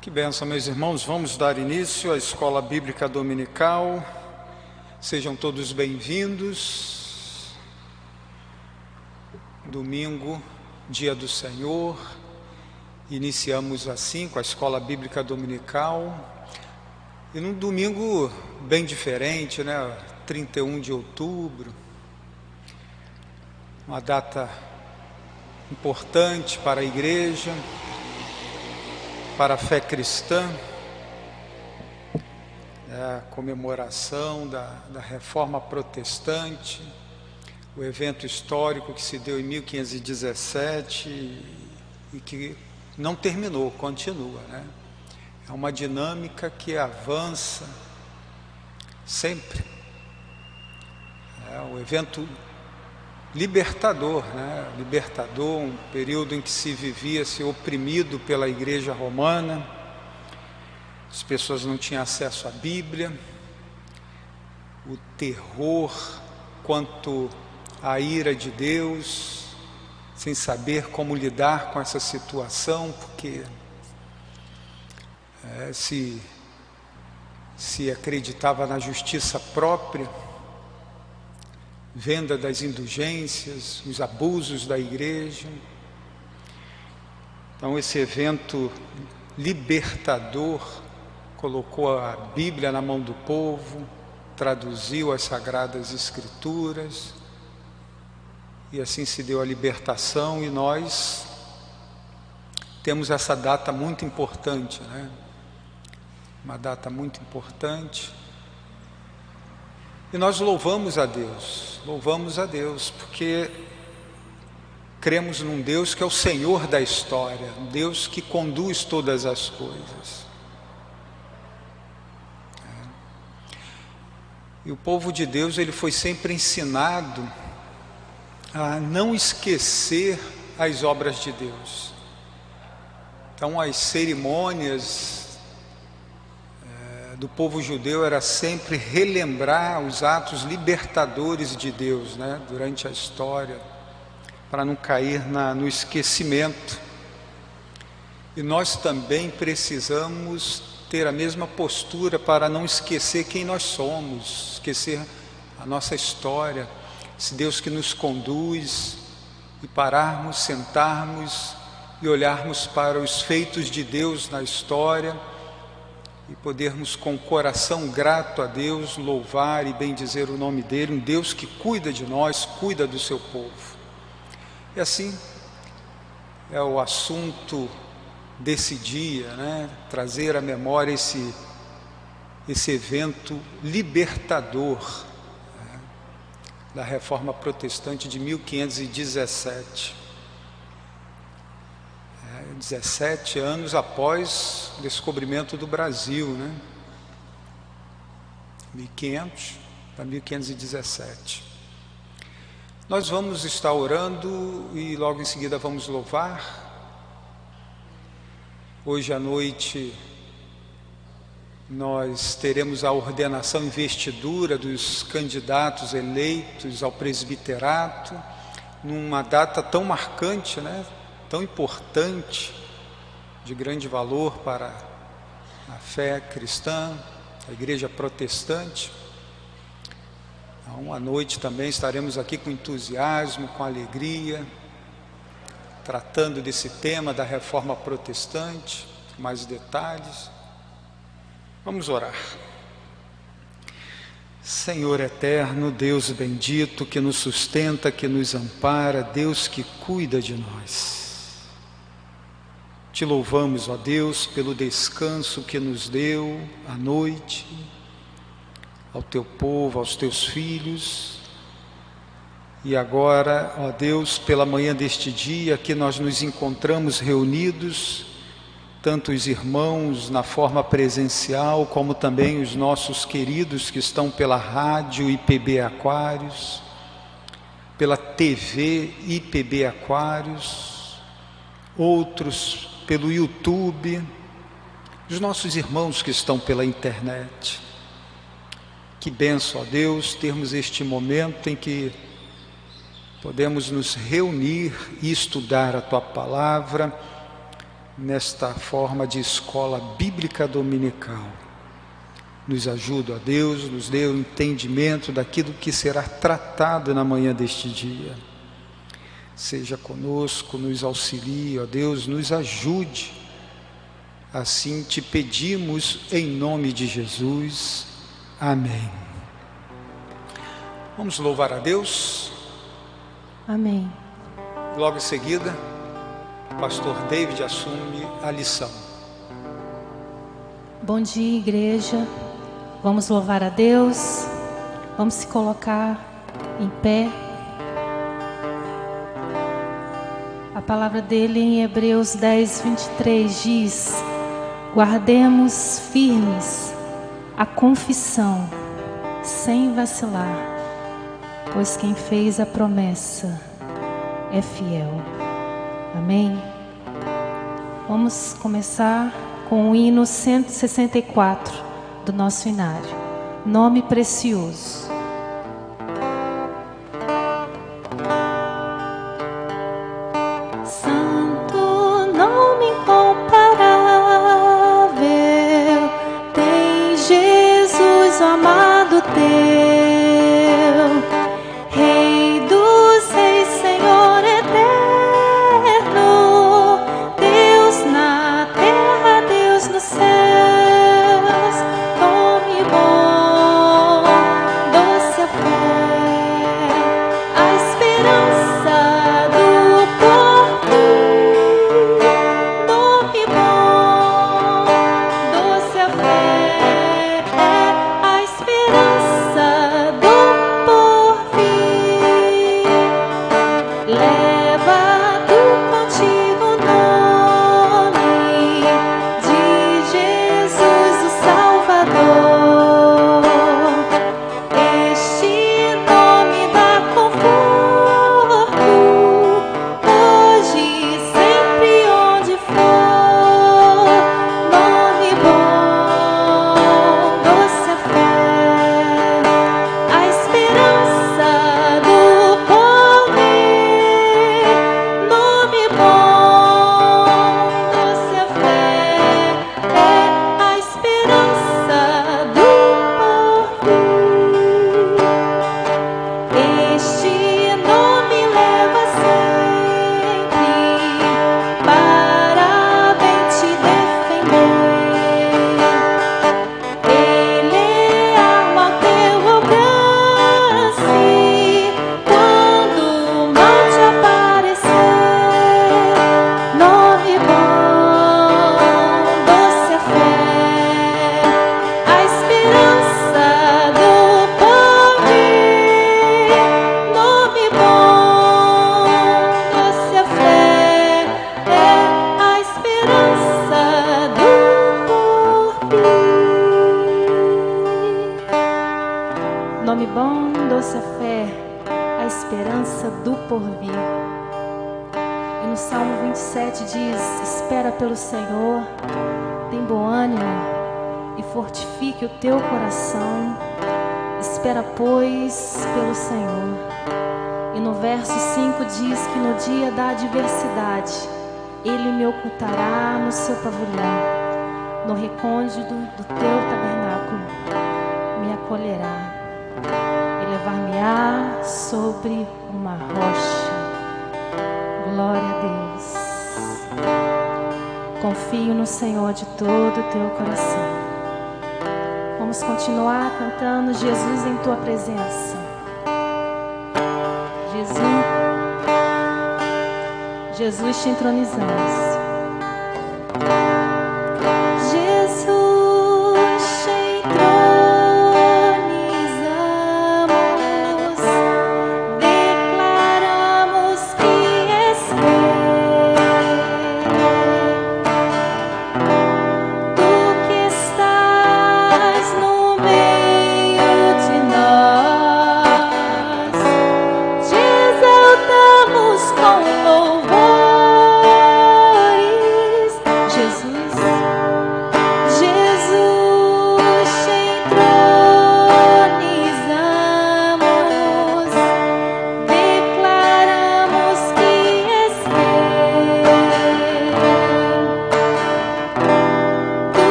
Que benção, meus irmãos. Vamos dar início à escola bíblica dominical. Sejam todos bem-vindos. Domingo, dia do Senhor. Iniciamos assim com a escola bíblica dominical. E num domingo bem diferente, né? 31 de outubro. Uma data importante para a igreja para a fé cristã, é a comemoração da, da reforma protestante, o evento histórico que se deu em 1517 e, que não terminou, continua. Né? É uma dinâmica que avança sempre. É o evento libertador, né? libertador, um período em que se vivia-se oprimido pela igreja romana, as pessoas não tinham acesso à Bíblia, o terror quanto à ira de Deus, sem saber como lidar com essa situação, porque é, se, se acreditava na justiça própria, venda das indulgências, os abusos da igreja. Então, esse evento libertador colocou a Bíblia na mão do povo, traduziu as sagradas Escrituras, e assim se deu a libertação, e nós temos essa data muito importante, né? Uma data muito importante e nós louvamos a Deus, louvamos a Deus, porque cremos num Deus que é o Senhor da história, um Deus que conduz todas as coisas. É. E o povo de Deus, ele foi sempre ensinado a não esquecer as obras de Deus. Então, as cerimônias do povo judeu era sempre relembrar os atos libertadores de Deus né, durante a história, para não cair na, no esquecimento. E nós também precisamos ter a mesma postura para não esquecer quem nós somos, esquecer a nossa história, esse Deus que nos conduz, e pararmos, sentarmos e olharmos para os feitos de Deus na história e podermos com coração grato a Deus louvar e bendizer o nome dele, um Deus que cuida de nós, cuida do seu povo. E assim é o assunto desse dia, né? Trazer à memória esse esse evento libertador né? da Reforma Protestante de 1517. 17 anos após o descobrimento do Brasil, né? 1500 para 1517. Nós vamos estar orando e logo em seguida vamos louvar. Hoje à noite nós teremos a ordenação investidura dos candidatos eleitos ao presbiterato, numa data tão marcante, né? Tão importante, de grande valor para a fé cristã, a igreja protestante. À noite também estaremos aqui com entusiasmo, com alegria, tratando desse tema da reforma protestante, mais detalhes. Vamos orar. Senhor eterno, Deus bendito, que nos sustenta, que nos ampara, Deus que cuida de nós. Te louvamos, ó Deus, pelo descanso que nos deu à noite, ao teu povo, aos teus filhos. E agora, ó Deus, pela manhã deste dia que nós nos encontramos reunidos, tanto os irmãos na forma presencial, como também os nossos queridos que estão pela rádio IPB Aquários, pela TV IPB Aquários, outros pelo YouTube, dos nossos irmãos que estão pela internet. Que benção a Deus termos este momento em que podemos nos reunir e estudar a tua palavra nesta forma de escola bíblica dominical. Nos ajuda, a Deus, nos dê o um entendimento daquilo que será tratado na manhã deste dia seja conosco, nos auxilie, ó Deus, nos ajude. Assim te pedimos em nome de Jesus. Amém. Vamos louvar a Deus. Amém. Logo em seguida, o pastor David assume a lição. Bom dia, igreja. Vamos louvar a Deus. Vamos se colocar em pé. A palavra dele em Hebreus 10, 23 diz: Guardemos firmes a confissão, sem vacilar, pois quem fez a promessa é fiel. Amém? Vamos começar com o hino 164 do nosso inário. Nome precioso.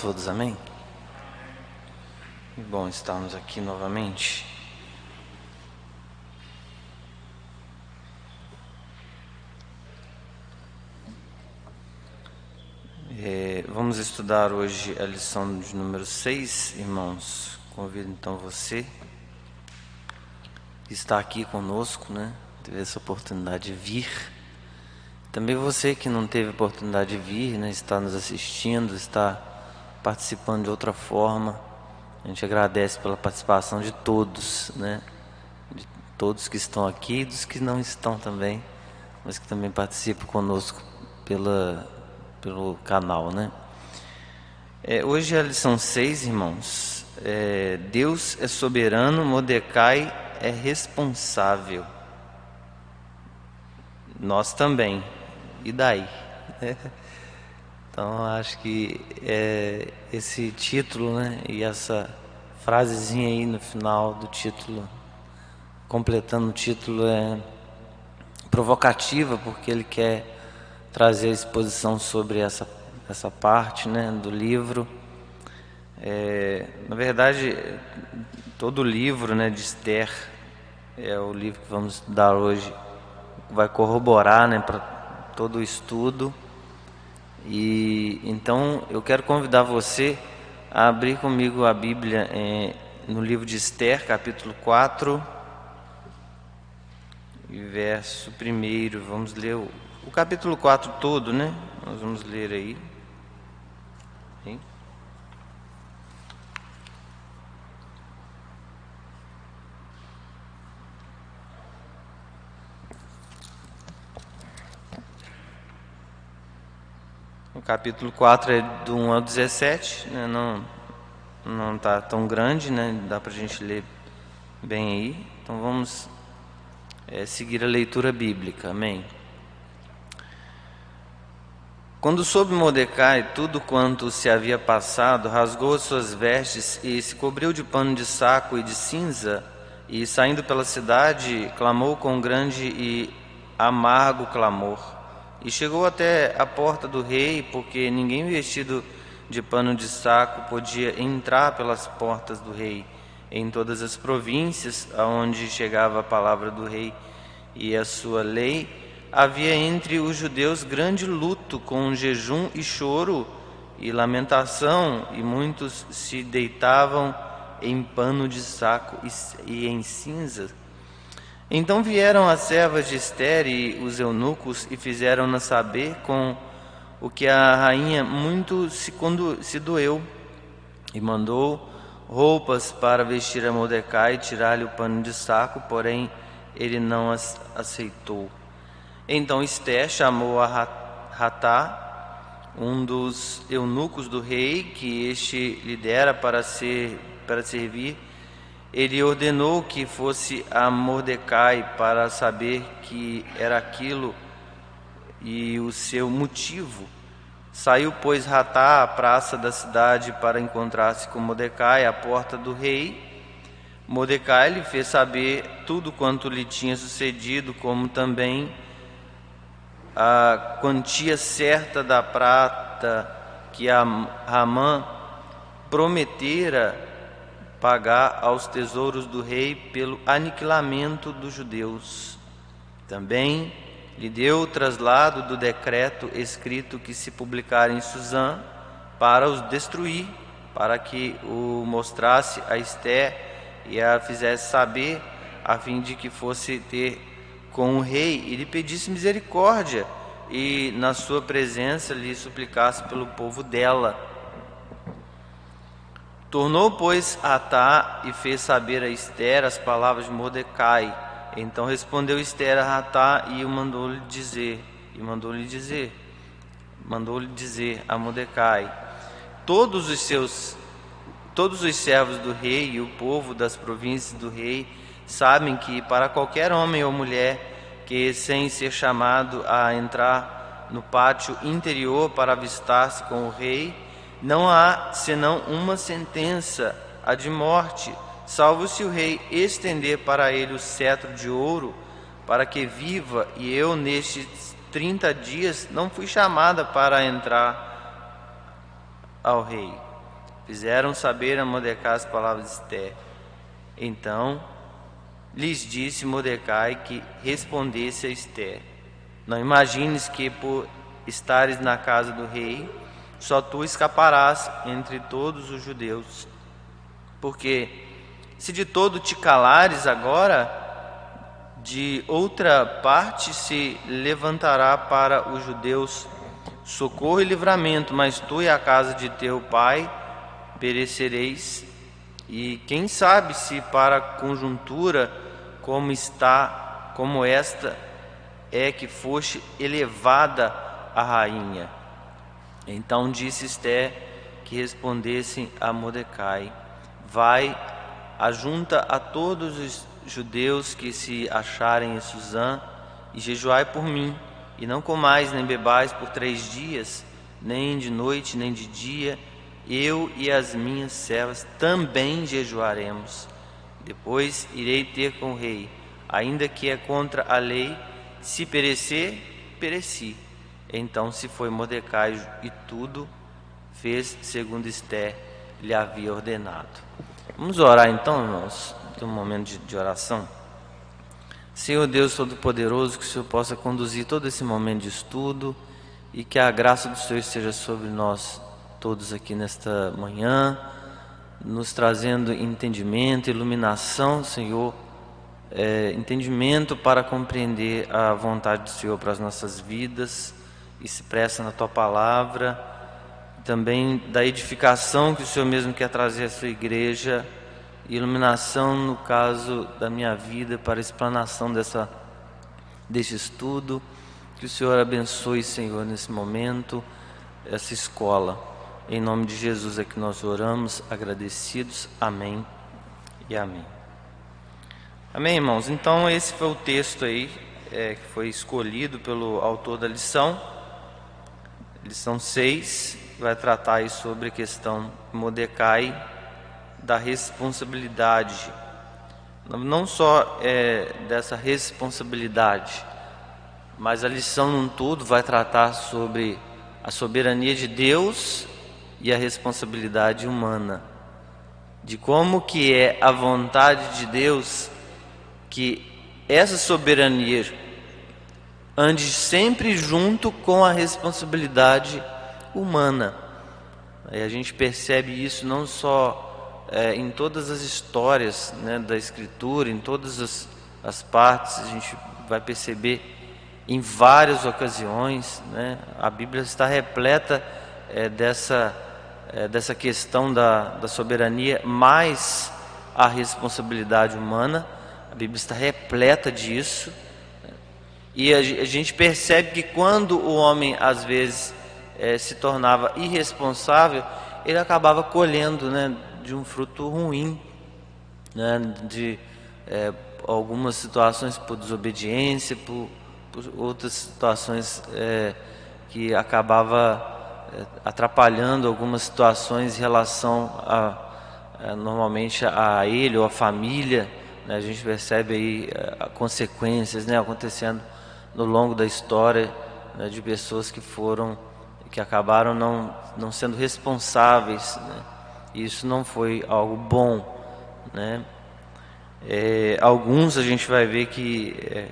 Todos, amém? Bom estarmos aqui novamente. É, vamos estudar hoje a lição de número 6, irmãos. Convido então você que está aqui conosco, né? Teve essa oportunidade de vir também você que não teve oportunidade de vir, né, está nos assistindo, está participando de outra forma. A gente agradece pela participação de todos, né? De todos que estão aqui e dos que não estão também, mas que também participam conosco pela, pelo canal, né? É, hoje é a lição 6, irmãos. É, Deus é soberano, Mordecai é responsável. Nós também e daí? Então acho que é, esse título né, e essa frasezinha aí no final do título, completando o título, é provocativa porque ele quer trazer a exposição sobre essa, essa parte né, do livro. É, na verdade, todo o livro né, de Esther é o livro que vamos estudar hoje, vai corroborar né, para todo o estudo. E então eu quero convidar você a abrir comigo a Bíblia é, no livro de Esther, capítulo 4, verso 1. Vamos ler o, o capítulo 4 todo, né? Nós vamos ler aí. Hein? O capítulo 4 é do 1 ao 17, né? não não está tão grande, né? dá para a gente ler bem aí. Então vamos é, seguir a leitura bíblica, amém? Quando soube Mordecai tudo quanto se havia passado, rasgou as suas vestes e se cobriu de pano de saco e de cinza, e saindo pela cidade, clamou com grande e amargo clamor. E chegou até a porta do rei, porque ninguém vestido de pano de saco podia entrar pelas portas do rei. Em todas as províncias aonde chegava a palavra do rei e a sua lei, havia entre os judeus grande luto, com jejum e choro e lamentação, e muitos se deitavam em pano de saco e em cinzas então vieram as servas de Esther e os eunucos e fizeram-na saber com o que a rainha muito se, se doeu e mandou roupas para vestir a Mordecai e tirar-lhe o pano de saco, porém ele não as aceitou. Então Esté chamou a Ratá, um dos eunucos do rei, que este lidera para, ser, para servir. Ele ordenou que fosse a Mordecai para saber que era aquilo e o seu motivo. Saiu, pois, Ratá à praça da cidade para encontrar-se com Mordecai à porta do rei. Mordecai lhe fez saber tudo quanto lhe tinha sucedido, como também a quantia certa da prata que Ramã prometera pagar aos tesouros do rei pelo aniquilamento dos judeus. Também lhe deu o traslado do decreto escrito que se publicara em Suzã para os destruir, para que o mostrasse a Esté e a fizesse saber, a fim de que fosse ter com o rei e lhe pedisse misericórdia e na sua presença lhe suplicasse pelo povo dela. Tornou, pois, Atá e fez saber a Esther as palavras de Mordecai. Então respondeu Esther a Ratá e o mandou-lhe dizer, e mandou-lhe dizer, mandou-lhe dizer a Mordecai: Todos os seus todos os servos do rei e o povo das províncias do rei sabem que para qualquer homem ou mulher que sem ser chamado a entrar no pátio interior para avistar-se com o rei, não há senão uma sentença, a de morte salvo se o rei estender para ele o cetro de ouro, para que viva, e eu nestes trinta dias não fui chamada para entrar ao rei. Fizeram saber a Mordecai as palavras de Esther. Então lhes disse Mordecai que respondesse a Esther: Não imagines que por estares na casa do rei, só tu escaparás entre todos os judeus, porque se de todo te calares agora, de outra parte se levantará para os judeus socorro e livramento, mas tu e a casa de teu pai perecereis. E quem sabe se para conjuntura como está, como esta é que foste elevada a rainha. Então disse Esté que respondessem a Mordecai: Vai ajunta a todos os judeus que se acharem em Suzã e jejuai por mim, e não comais nem bebais por três dias, nem de noite nem de dia, eu e as minhas servas também jejuaremos. Depois irei ter com o rei, ainda que é contra a lei, se perecer, pereci. Então se foi Mordecai e tudo fez segundo Esté lhe havia ordenado. Vamos orar então, irmãos, um momento de, de oração. Senhor Deus Todo-Poderoso, que o Senhor possa conduzir todo esse momento de estudo e que a graça do Senhor esteja sobre nós todos aqui nesta manhã, nos trazendo entendimento, iluminação, Senhor, é, entendimento para compreender a vontade do Senhor para as nossas vidas e se presta na Tua palavra também da edificação que o Senhor mesmo quer trazer à sua igreja, iluminação no caso da minha vida para a explanação dessa deste estudo. Que o Senhor abençoe, Senhor, nesse momento essa escola. Em nome de Jesus é que nós oramos, agradecidos. Amém e amém. Amém, irmãos. Então esse foi o texto aí é, que foi escolhido pelo autor da lição, lição 6 vai tratar aí sobre a questão Mordecai da responsabilidade, não só é, dessa responsabilidade, mas a lição num todo vai tratar sobre a soberania de Deus e a responsabilidade humana, de como que é a vontade de Deus que essa soberania ande sempre junto com a responsabilidade humana. E a gente percebe isso não só é, em todas as histórias né, da Escritura, em todas as, as partes, a gente vai perceber em várias ocasiões, né, a Bíblia está repleta é, dessa é, dessa questão da, da soberania, mais a responsabilidade humana. A Bíblia está repleta disso. E a, gente percebe que quando o homem, às vezes, é, se tornava irresponsável, ele acabava colhendo né, de um fruto ruim, né, de é, algumas situações por desobediência, por, por outras situações é, que acabava é, atrapalhando algumas situações em relação a, normalmente a ele ou a família. Né, a gente percebe aí é, consequências né, acontecendo no longo da história né, de pessoas que foram que acabaram não, não sendo responsáveis. Né? Isso não foi algo bom. Né? É, alguns a gente vai ver que é,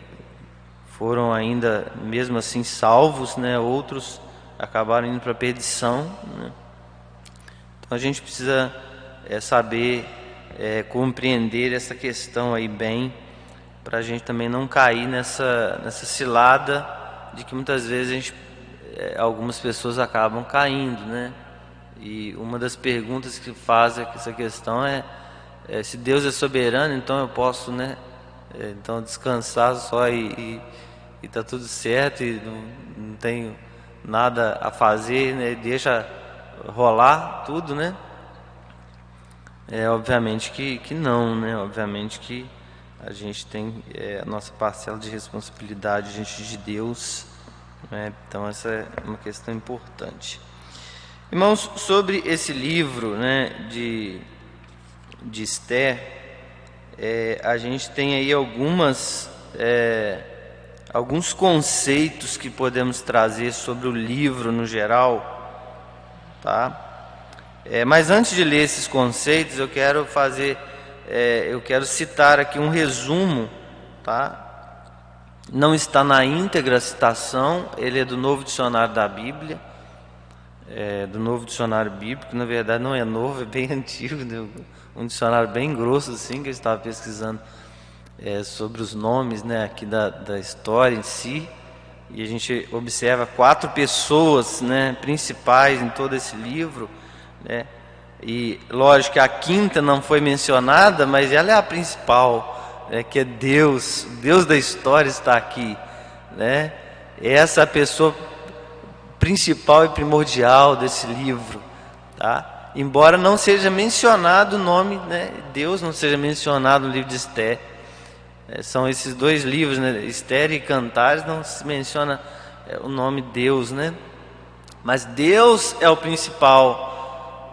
foram ainda, mesmo assim, salvos, né? outros acabaram indo para a perdição. Né? Então a gente precisa é, saber é, compreender essa questão aí bem, para a gente também não cair nessa, nessa cilada de que muitas vezes gente, é, algumas pessoas acabam caindo, né? E uma das perguntas que faz essa questão é, é se Deus é soberano, então eu posso, né? É, então descansar só e, e, e tá tudo certo e não, não tenho nada a fazer, né? deixa rolar tudo, né? É obviamente que, que não, né? Obviamente que a gente tem é, a nossa parcela de responsabilidade diante de Deus, né? Então essa é uma questão importante. Irmãos, sobre esse livro, né, de de Esther, é, a gente tem aí algumas é, alguns conceitos que podemos trazer sobre o livro no geral, tá? É, mas antes de ler esses conceitos, eu quero fazer, é, eu quero citar aqui um resumo, tá? Não está na íntegra a citação, ele é do Novo Dicionário da Bíblia, é, do Novo Dicionário Bíblico, na verdade não é novo, é bem antigo, né? um dicionário bem grosso assim que eu estava pesquisando é, sobre os nomes né, aqui da, da história em si. E a gente observa quatro pessoas né, principais em todo esse livro. Né? E lógico que a quinta não foi mencionada, mas ela é a principal, né, que é Deus, Deus da história está aqui. Né? Essa é a pessoa principal e primordial desse livro. Tá? Embora não seja mencionado o nome, né, Deus não seja mencionado no livro de Esté, é, são esses dois livros, né? Esther e Cantares, não se menciona é, o nome Deus, né? Mas Deus é o principal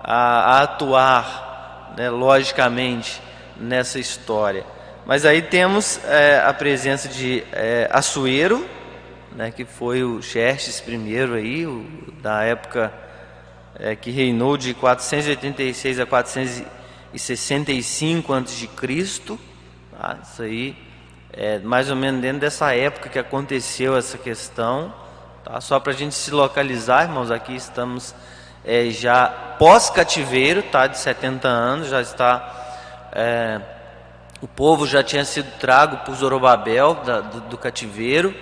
a, a atuar, né, logicamente, nessa história. Mas aí temos é, a presença de é, Assuero, né, que foi o Xerxes I aí, o, da época é, que reinou de 486 a 465 a.C. Tá? Isso aí é mais ou menos dentro dessa época que aconteceu essa questão. Tá? Só para a gente se localizar, irmãos, aqui estamos é, já pós-cativeiro, tá? de 70 anos, já está. É, o povo já tinha sido trago por Zorobabel da, do, do cativeiro,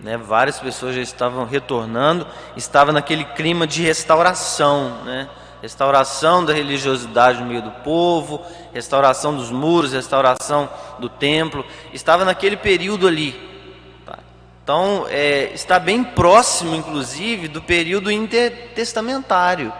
né? várias pessoas já estavam retornando, estava naquele clima de restauração, né? restauração da religiosidade no meio do povo, restauração dos muros, restauração do templo, estava naquele período ali. Então, é, está bem próximo, inclusive, do período intertestamentário,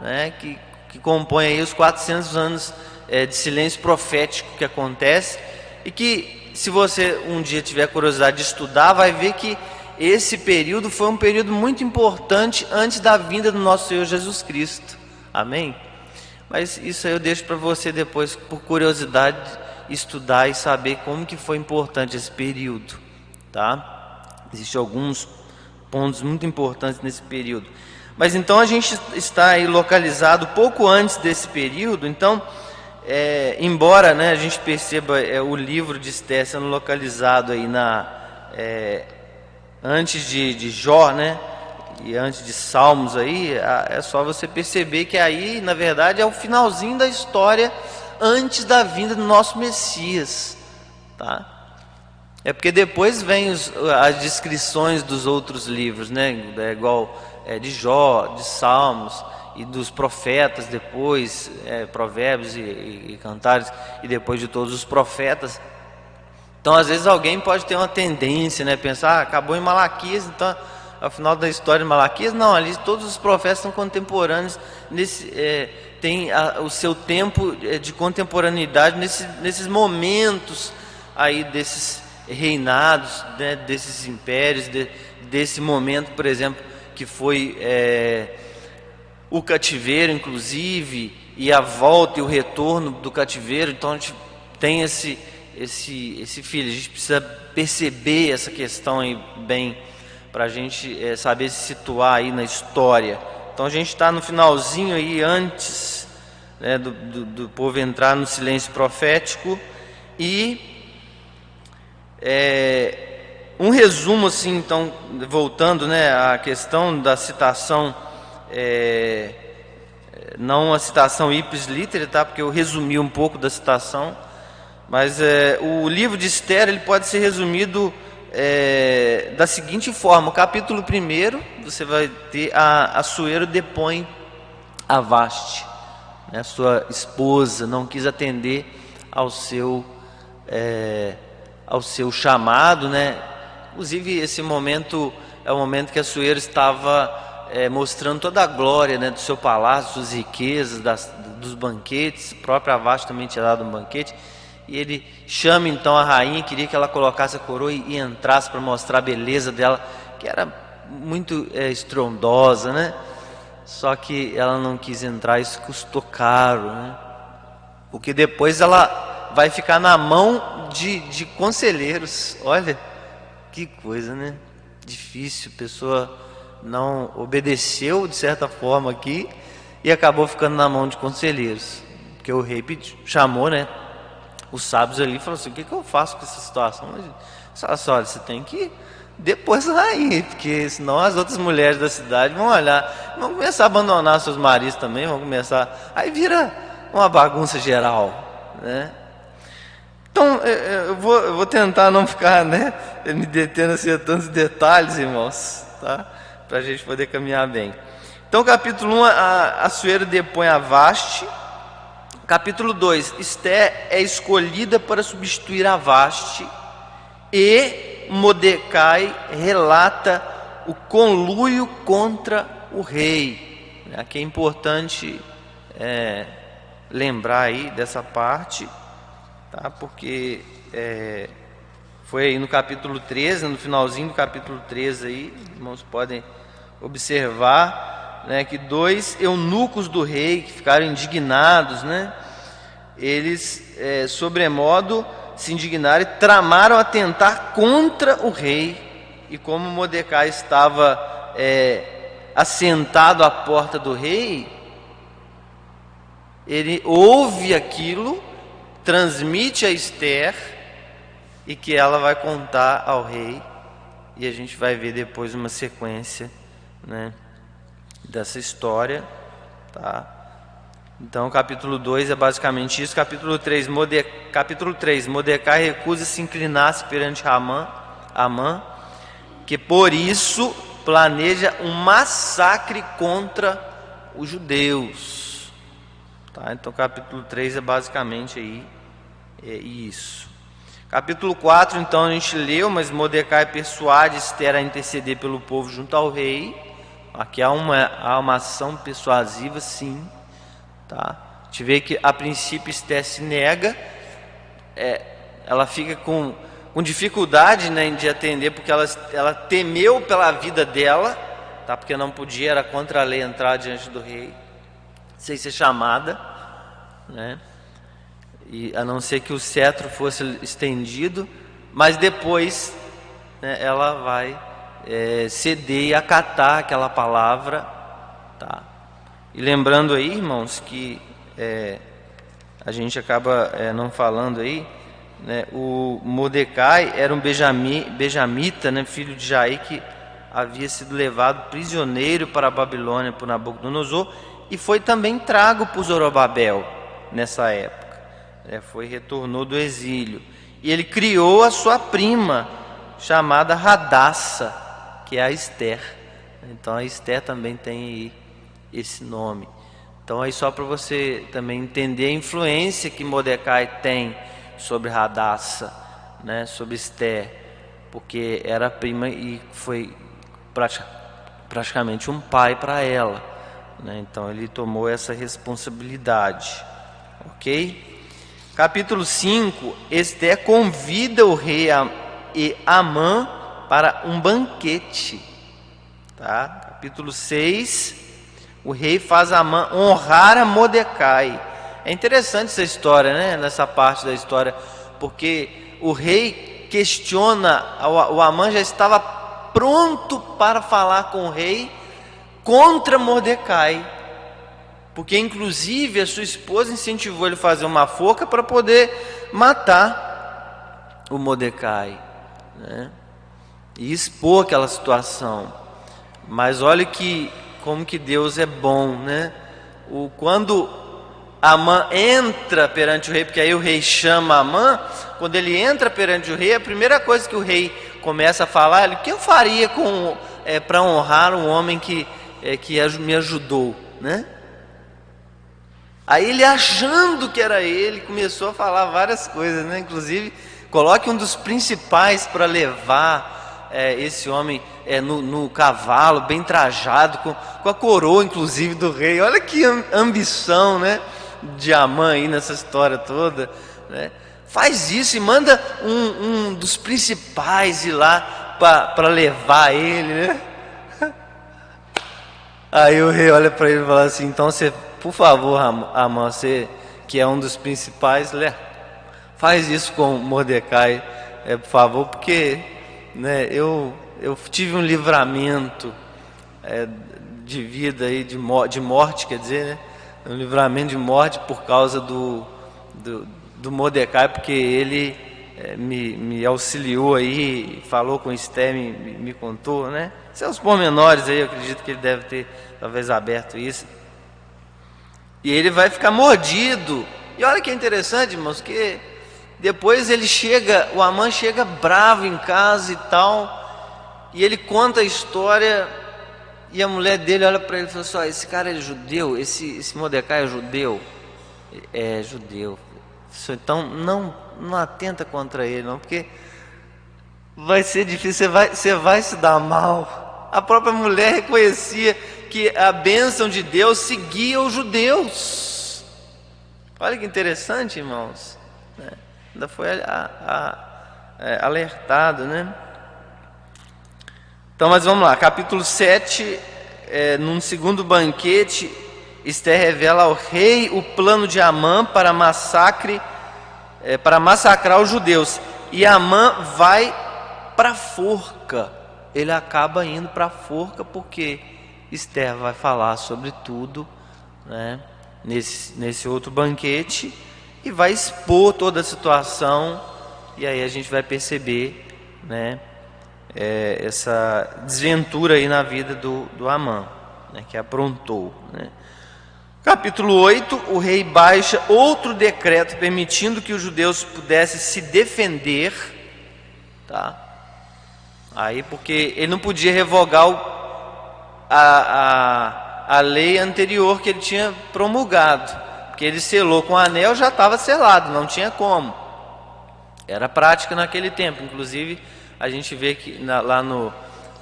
né, que, que compõe aí os 400 anos é, de silêncio profético que acontece, e que, se você um dia tiver curiosidade de estudar, vai ver que esse período foi um período muito importante antes da vinda do nosso Senhor Jesus Cristo. Amém? Mas isso eu deixo para você depois, por curiosidade, estudar e saber como que foi importante esse período, tá? Existem alguns pontos muito importantes nesse período. Mas então a gente está aí localizado pouco antes desse período, então, é, embora né, a gente perceba é, o livro de Esther sendo localizado aí na, é, antes de, de Jó, né? e antes de Salmos aí, é só você perceber que aí, na verdade, é o finalzinho da história antes da vinda do nosso Messias, tá? É porque depois vem os, as descrições dos outros livros, né? É igual é, de Jó, de Salmos, e dos profetas depois, é, provérbios e, e, e cantares, e depois de todos os profetas. Então, às vezes, alguém pode ter uma tendência, né? Pensar, ah, acabou em Malaquias, então, ao final da história de Malaquias, não, ali todos os profetas são contemporâneos, nesse, é, tem a, o seu tempo é, de contemporaneidade nesse, nesses momentos aí desses reinados, né, desses impérios, de, desse momento, por exemplo, que foi é, o cativeiro, inclusive, e a volta e o retorno do cativeiro. Então a gente tem esse, esse, esse filho. A gente precisa perceber essa questão aí bem para a gente é, saber se situar aí na história. Então a gente está no finalzinho aí antes né, do, do, do povo entrar no silêncio profético e é, um resumo, assim, então, voltando né, à questão da citação, é, não a citação ipsis literi, tá? porque eu resumi um pouco da citação, mas é, o livro de Esther ele pode ser resumido é, da seguinte forma: o capítulo 1, você vai ter a Assuero depõe a Vaste, né, sua esposa, não quis atender ao seu, é, ao seu chamado, né, Inclusive, esse momento é o momento que a Sueira estava é, mostrando toda a glória né, do seu palácio, suas riquezas, das, dos banquetes. O próprio Avast também tinha dado um banquete. E ele chama então a rainha, queria que ela colocasse a coroa e, e entrasse para mostrar a beleza dela, que era muito é, estrondosa, né? Só que ela não quis entrar, isso custou caro, né? Porque depois ela vai ficar na mão de, de conselheiros, olha. Que coisa, né? Difícil, pessoa não obedeceu de certa forma aqui e acabou ficando na mão de conselheiros. Porque o rei chamou, né? Os sábios ali falou assim: o que, que eu faço com essa situação? Mas, olha, você tem que depois sair, porque senão as outras mulheres da cidade vão olhar, vão começar a abandonar seus maridos também, vão começar. Aí vira uma bagunça geral, né? Então, é, é, eu vou, eu vou tentar não ficar né, me detendo assim a tantos detalhes, irmãos, tá? para a gente poder caminhar bem. Então, capítulo 1, a, a Sueira depõe a Vaste. Capítulo 2, Esté é escolhida para substituir a Vaste. E Mordecai relata o conluio contra o rei. Aqui é importante é, lembrar aí dessa parte tá? porque é, foi aí no capítulo 13, no finalzinho do capítulo 13 aí, irmãos podem observar né, que dois eunucos do rei que ficaram indignados, né, eles é, sobremodo se indignaram e tramaram atentar contra o rei. E como Mordecai estava é, assentado à porta do rei, ele ouve aquilo transmite a Esther e que ela vai contar ao rei e a gente vai ver depois uma sequência, né, dessa história, tá? Então, capítulo 2 é basicamente isso. Capítulo 3, Morde... capítulo 3 Mordecai recusa se inclinar perante Amã, Amã, que por isso planeja um massacre contra os judeus. Tá? Então, capítulo 3 é basicamente aí é isso. Capítulo 4, então, a gente leu, mas Mordecai persuade Esther a interceder pelo povo junto ao rei. Aqui há uma, há uma ação persuasiva, sim. Tá? A gente vê que, a princípio, Esther se nega, é, ela fica com, com dificuldade né, de atender, porque ela, ela temeu pela vida dela, tá? porque não podia, era contra a lei entrar diante do rei sem ser chamada, né? E a não ser que o cetro fosse estendido, mas depois né, ela vai é, ceder e acatar aquela palavra, tá? E lembrando aí, irmãos, que é, a gente acaba é, não falando aí, né, o Mordecai era um benjami, benjamita, né, filho de Jair, que havia sido levado prisioneiro para a Babilônia por Nabucodonosor e foi também trago por Zorobabel nessa época. É, foi retornou do exílio e ele criou a sua prima chamada Radassa, que é a Esther. Então a Esther também tem esse nome. Então aí só para você também entender a influência que Mordecai tem sobre Radassa, né, sobre Esther, porque era prima e foi praticamente um pai para ela. Né? Então ele tomou essa responsabilidade. Ok? Capítulo 5: Esther convida o rei e Amã para um banquete. Tá? Capítulo 6 o rei faz Amã honrar a Mordecai. É interessante essa história, né? Nessa parte da história, porque o rei questiona, o Amã já estava pronto para falar com o rei contra Mordecai, porque inclusive a sua esposa incentivou ele a fazer uma forca para poder matar o Mordecai, né? E expor aquela situação. Mas olha que como que Deus é bom, né? O, quando Amã entra perante o rei, porque aí o rei chama Amã, quando ele entra perante o rei, a primeira coisa que o rei começa a falar, ele, o que eu faria com é, para honrar um homem que, é, que me ajudou, né? Aí ele achando que era ele, começou a falar várias coisas, né? Inclusive, coloque um dos principais para levar é, esse homem é, no, no, cavalo, bem trajado, com, com, a coroa, inclusive, do rei. Olha que ambição, né? De Amã aí nessa história toda, né? Faz isso e manda um, um dos principais ir lá para levar ele, né? Aí o rei olha para ele e fala assim: então você, por favor, Amã, você que é um dos principais, faz isso com Mordecai, é, por favor, porque né, eu eu tive um livramento é, de vida aí, de, de morte, quer dizer, né? Um livramento de morte por causa do, do, do Mordecai, porque ele é, me, me auxiliou aí, falou com o Esther, me, me contou, né? Seus pormenores aí, eu acredito que ele deve ter talvez aberto isso. E ele vai ficar mordido. E olha que interessante, irmãos, que depois ele chega, o Amã chega bravo em casa e tal, e ele conta a história e a mulher dele olha para ele e fala assim: esse cara é judeu, esse, esse Mordecai é judeu. É judeu. Então não, não atenta contra ele, não, porque vai ser difícil, você vai, você vai se dar mal. A própria mulher reconhecia que a bênção de Deus seguia os judeus. Olha que interessante, irmãos. Né? Ainda foi a, a, é, alertado, né? Então, mas vamos lá, capítulo 7, é, num segundo banquete, Esther revela ao rei o plano de Amã para massacre, é, para massacrar os judeus. E Amã vai para a forca. Ele acaba indo para a forca porque Esther vai falar sobre tudo, né, nesse, nesse outro banquete e vai expor toda a situação. E aí a gente vai perceber, né, é, essa desventura aí na vida do, do Amã, né, que aprontou. Né. Capítulo 8: o rei baixa outro decreto permitindo que os judeus pudessem se defender. Tá? Aí, porque ele não podia revogar o, a, a, a lei anterior que ele tinha promulgado. Porque ele selou com o anel, já estava selado, não tinha como. Era prática naquele tempo, inclusive a gente vê que na, lá no,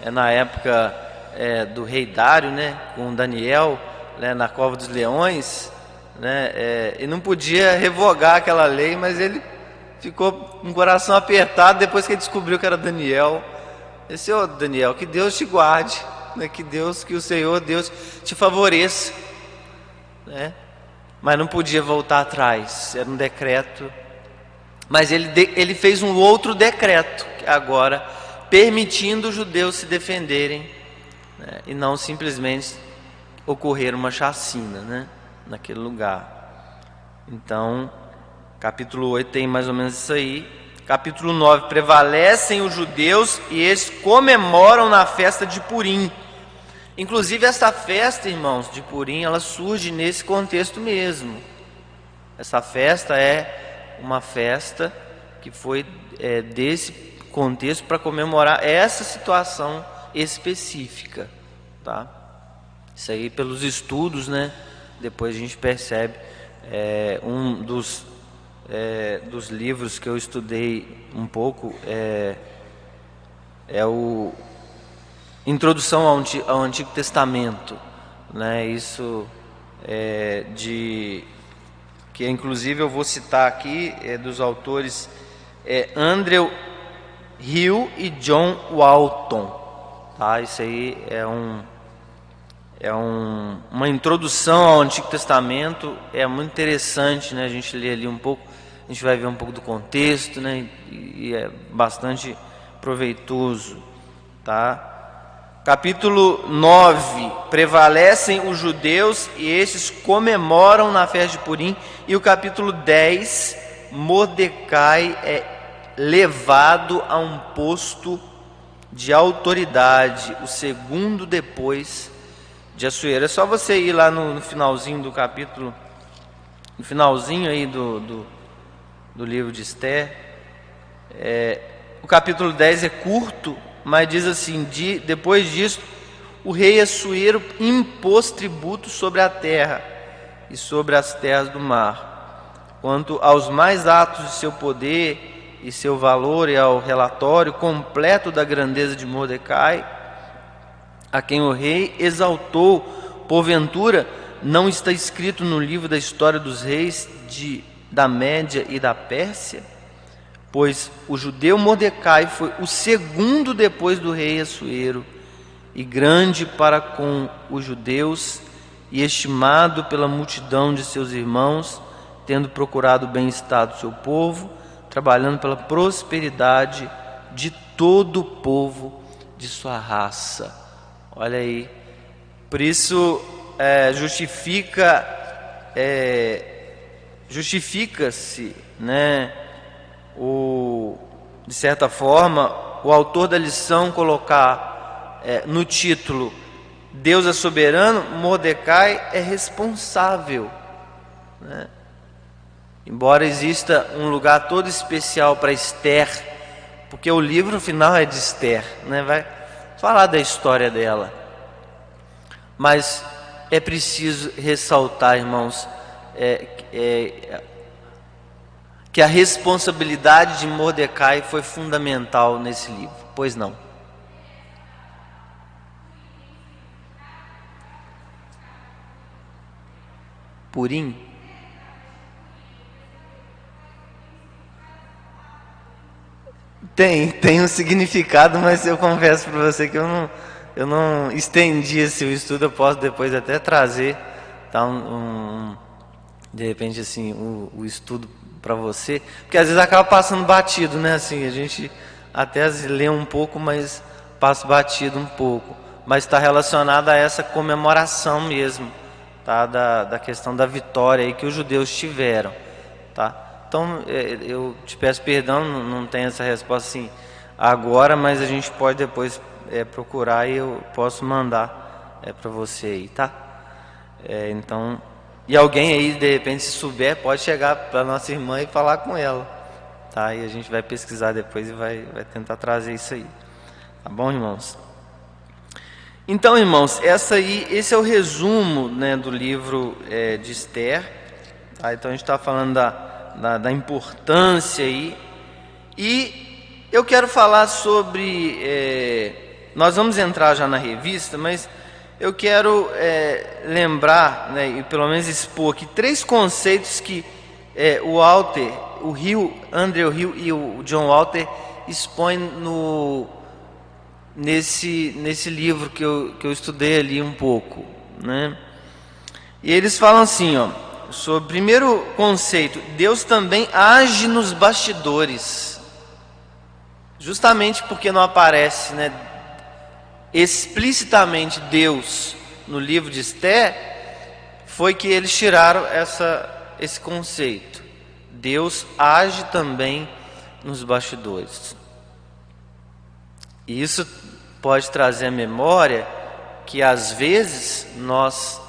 é, na época é, do rei Dário, né, com Daniel, né, na cova dos leões, né, é, e não podia revogar aquela lei, mas ele ficou com o coração apertado depois que ele descobriu que era Daniel. Esse ô Daniel, que Deus te guarde, né, que Deus, que o Senhor Deus te favoreça, né? Mas não podia voltar atrás, era um decreto mas ele, ele fez um outro decreto agora, permitindo os judeus se defenderem né, e não simplesmente ocorrer uma chacina né, naquele lugar. Então, capítulo 8 tem mais ou menos isso aí. Capítulo 9: Prevalecem os judeus e eles comemoram na festa de Purim. Inclusive, essa festa, irmãos, de Purim, ela surge nesse contexto mesmo. Essa festa é uma festa que foi é, desse contexto para comemorar essa situação específica, tá? Isso aí pelos estudos, né? Depois a gente percebe é, um dos é, dos livros que eu estudei um pouco é, é o Introdução ao, ao Antigo Testamento, né? Isso é, de que inclusive eu vou citar aqui é, dos autores é, Andrew Hill e John Walton, tá? Isso aí é um é um, uma introdução ao Antigo Testamento, é muito interessante, né? A gente lê ali um pouco, a gente vai ver um pouco do contexto, né? E, é bastante proveitoso, tá? Capítulo 9: Prevalecem os judeus e estes comemoram na festa de Purim. E o capítulo 10: Mordecai é levado a um posto de autoridade, o segundo depois de Assuero. É só você ir lá no, no finalzinho do capítulo, no finalzinho aí do, do, do livro de Esther. É, o capítulo 10 é curto, mas diz assim: de, depois disso, o rei Assuero impôs tributo sobre a terra e sobre as terras do mar. Quanto aos mais atos de seu poder e seu valor, e ao relatório completo da grandeza de Mordecai, a quem o rei exaltou, porventura, não está escrito no livro da história dos reis de, da Média e da Pérsia? pois o judeu Mordecai foi o segundo depois do rei Assuero, e grande para com os judeus, e estimado pela multidão de seus irmãos, tendo procurado o bem-estar do seu povo, trabalhando pela prosperidade de todo o povo de sua raça. Olha aí, por isso é, justifica, é, justifica-se, né? o, de certa forma, o autor da lição colocar é, no título Deus é soberano, Mordecai é responsável. Né? Embora exista um lugar todo especial para Esther, porque o livro final é de Esther, né? vai falar da história dela. Mas é preciso ressaltar, irmãos, é, é, que a responsabilidade de Mordecai foi fundamental nesse livro, pois não? Purim? Tem, tem um significado, mas eu confesso para você que eu não, eu não estendi esse estudo, eu posso depois até trazer, tá, um, um de repente assim, o, o estudo para você, porque às vezes acaba passando batido, né? Assim, a gente até lê um pouco, mas passa batido um pouco, mas está relacionado a essa comemoração mesmo, tá? Da, da questão da vitória aí que os judeus tiveram, tá? Então é, eu te peço perdão, não tenho essa resposta assim agora, mas a gente pode depois é, procurar e eu posso mandar é, para você aí, tá? É, então e alguém aí, de repente, se souber, pode chegar para nossa irmã e falar com ela. Tá? E a gente vai pesquisar depois e vai, vai tentar trazer isso aí. Tá bom, irmãos? Então, irmãos, essa aí, esse é o resumo né, do livro é, de Esther. Tá? Então, a gente está falando da, da, da, importância aí. E eu quero falar sobre. É, nós vamos entrar já na revista, mas eu quero é, lembrar, né, e pelo menos expor aqui, três conceitos que é, o Walter, o Rio, Andrew Hill e o John Walter expõem no, nesse, nesse livro que eu, que eu estudei ali um pouco. Né? E eles falam assim, ó, sobre o primeiro conceito, Deus também age nos bastidores. Justamente porque não aparece, né? explicitamente Deus no livro de Esté, foi que eles tiraram essa, esse conceito. Deus age também nos bastidores. E isso pode trazer a memória que às vezes nós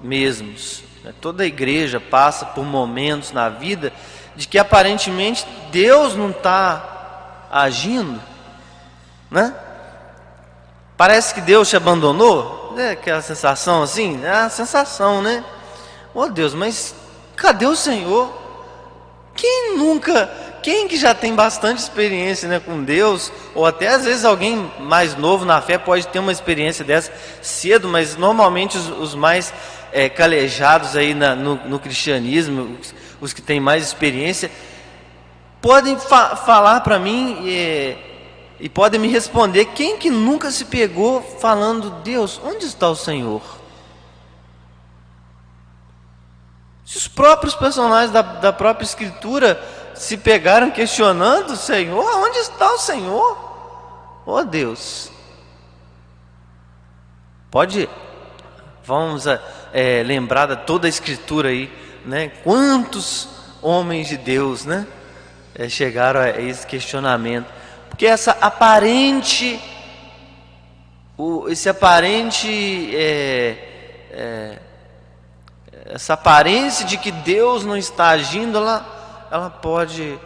mesmos, toda a igreja passa por momentos na vida de que aparentemente Deus não está agindo, né? Parece que Deus te abandonou. né, aquela sensação assim? É a sensação, né? Oh Deus, mas cadê o Senhor? Quem nunca, quem que já tem bastante experiência né, com Deus, ou até às vezes alguém mais novo na fé pode ter uma experiência dessa cedo, mas normalmente os, os mais é, calejados aí na, no, no, cristianismo, os, os, que têm mais experiência, podem fa falar para mim e, e podem me responder: quem que nunca se pegou falando, Deus, onde está o Senhor? Se os próprios personagens da, da própria Escritura se pegaram questionando, Senhor, onde está o Senhor? Oh Deus, pode, vamos é, lembrar de toda a Escritura aí, né? Quantos homens de Deus, né? É, chegaram a esse questionamento, porque essa aparente, o, esse aparente, é, é, essa aparência de que Deus não está agindo, ela, ela pode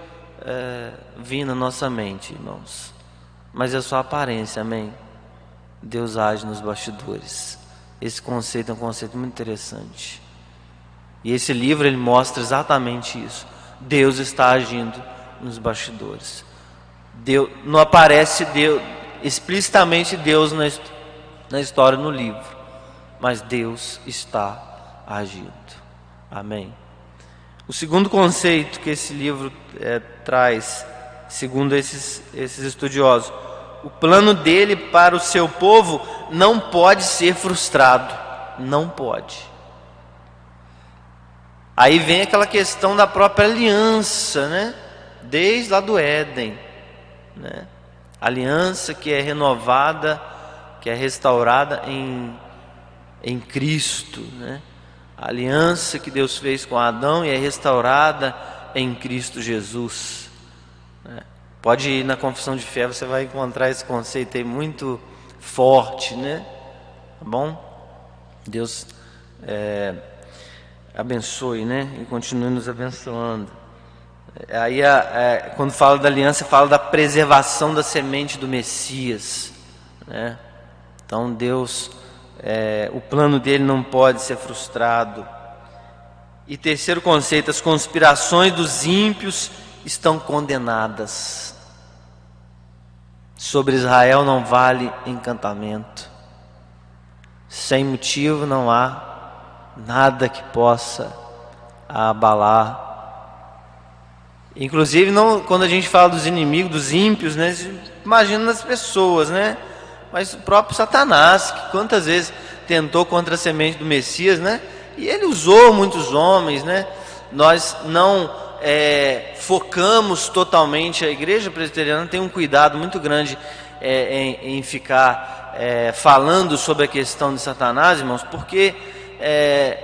é, vir na nossa mente, irmãos, mas é só aparência, amém? Deus age nos bastidores. Esse conceito é um conceito muito interessante. E esse livro ele mostra exatamente isso. Deus está agindo nos bastidores. Deus, não aparece Deus, explicitamente Deus na, na história no livro, mas Deus está agindo. Amém. O segundo conceito que esse livro é, traz, segundo esses, esses estudiosos, o plano dele para o seu povo não pode ser frustrado. Não pode. Aí vem aquela questão da própria aliança, né? Desde lá do Éden, né? Aliança que é renovada, que é restaurada em, em Cristo, né? A aliança que Deus fez com Adão e é restaurada em Cristo Jesus. Né? Pode ir na confissão de fé, você vai encontrar esse conceito aí muito forte, né? Tá bom? Deus é, abençoe, né? E continue nos abençoando. Aí, é, quando fala da aliança, fala da preservação da semente do Messias, né? Então, Deus, é, o plano dele não pode ser frustrado. E terceiro conceito, as conspirações dos ímpios estão condenadas. Sobre Israel não vale encantamento. Sem motivo não há nada que possa abalar. Inclusive, não, quando a gente fala dos inimigos, dos ímpios, né, imagina nas pessoas, né? Mas o próprio Satanás, que quantas vezes tentou contra a semente do Messias, né? E ele usou muitos homens, né? Nós não é, focamos totalmente, a igreja presbiteriana tem um cuidado muito grande é, em, em, ficar é, falando sobre a questão de Satanás, irmãos, porque é,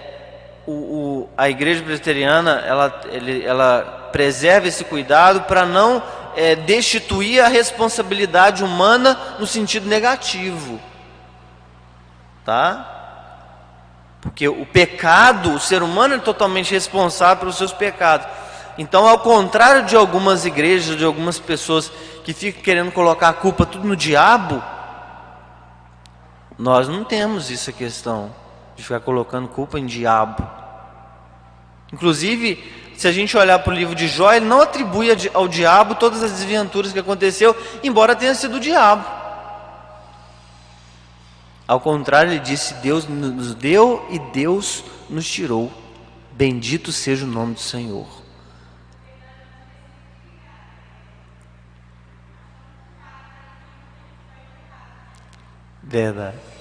o, o, a igreja presbiteriana ela, ele, ela preserva esse cuidado para não é, destituir a responsabilidade humana no sentido negativo, tá? Porque o pecado, o ser humano é totalmente responsável pelos seus pecados. Então, ao contrário de algumas igrejas, de algumas pessoas que ficam querendo colocar a culpa tudo no diabo, nós não temos essa questão de ficar colocando culpa em diabo. Inclusive, se a gente olhar para o livro de Jó, ele não atribui ao diabo todas as desventuras que aconteceu, embora tenha sido o diabo. Ao contrário, ele disse: Deus nos deu e Deus nos tirou. Bendito seja o nome do Senhor. Verdade.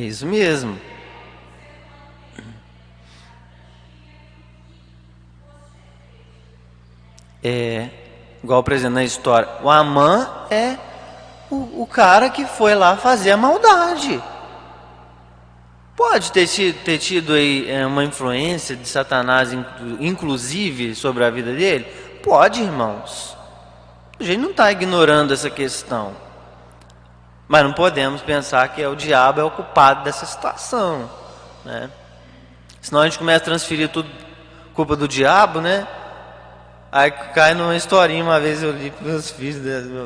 É isso mesmo. É, igual exemplo na história, o Amã é o, o cara que foi lá fazer a maldade. Pode ter tido, ter tido aí é, uma influência de Satanás, inclusive, sobre a vida dele? Pode, irmãos. A gente não está ignorando essa questão. Mas não podemos pensar que é o diabo é o culpado dessa situação. Né? Senão a gente começa a transferir tudo culpa do diabo, né? Aí cai numa historinha, uma vez eu li para meus filhos,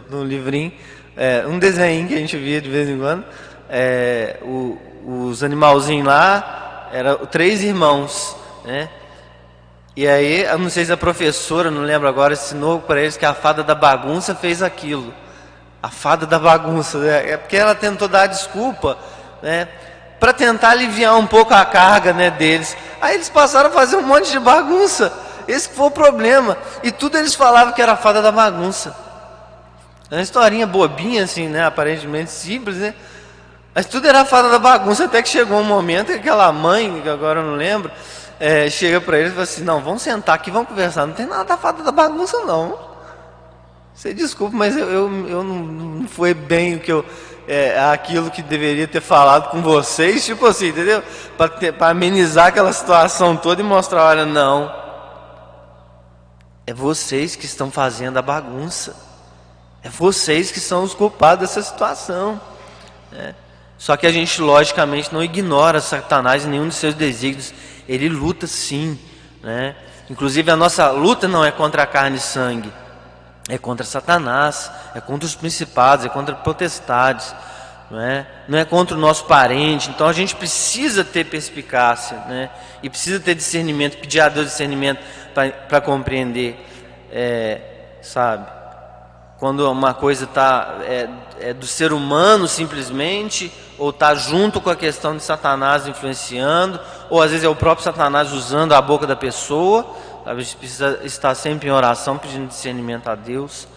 num livrinho, é, um desenho que a gente via de vez em quando, é, o, os animalzinhos lá, eram três irmãos, né? E aí, eu não sei se a professora, não lembro agora, ensinou para eles que a fada da bagunça fez aquilo. A fada da bagunça, né? É porque ela tentou dar desculpa, né? Para tentar aliviar um pouco a carga, né, deles. Aí eles passaram a fazer um monte de bagunça. Esse foi o problema. E tudo eles falavam que era a fada da bagunça. É uma historinha bobinha, assim, né? Aparentemente simples, né? Mas tudo era a fada da bagunça, até que chegou um momento que aquela mãe, que agora eu não lembro, é, chega para eles e fala assim: Não, vamos sentar aqui, vamos conversar. Não tem nada da fada da bagunça, não. Você desculpa, mas eu, eu, eu não, não foi bem o que eu. É, aquilo que deveria ter falado com vocês, tipo assim, entendeu? Para amenizar aquela situação toda e mostrar: olha, não. É vocês que estão fazendo a bagunça. É vocês que são os culpados dessa situação. Né? Só que a gente, logicamente, não ignora Satanás e nenhum de seus desígnios. Ele luta sim. Né? Inclusive, a nossa luta não é contra a carne e sangue, é contra Satanás, é contra os principados, é contra potestades. Não é? não é contra o nosso parente, então a gente precisa ter perspicácia, né? e precisa ter discernimento, pedir a Deus discernimento para compreender, é, sabe? Quando uma coisa está é, é, do ser humano simplesmente, ou está junto com a questão de Satanás influenciando, ou às vezes é o próprio Satanás usando a boca da pessoa. A gente precisa estar sempre em oração, pedindo discernimento a Deus,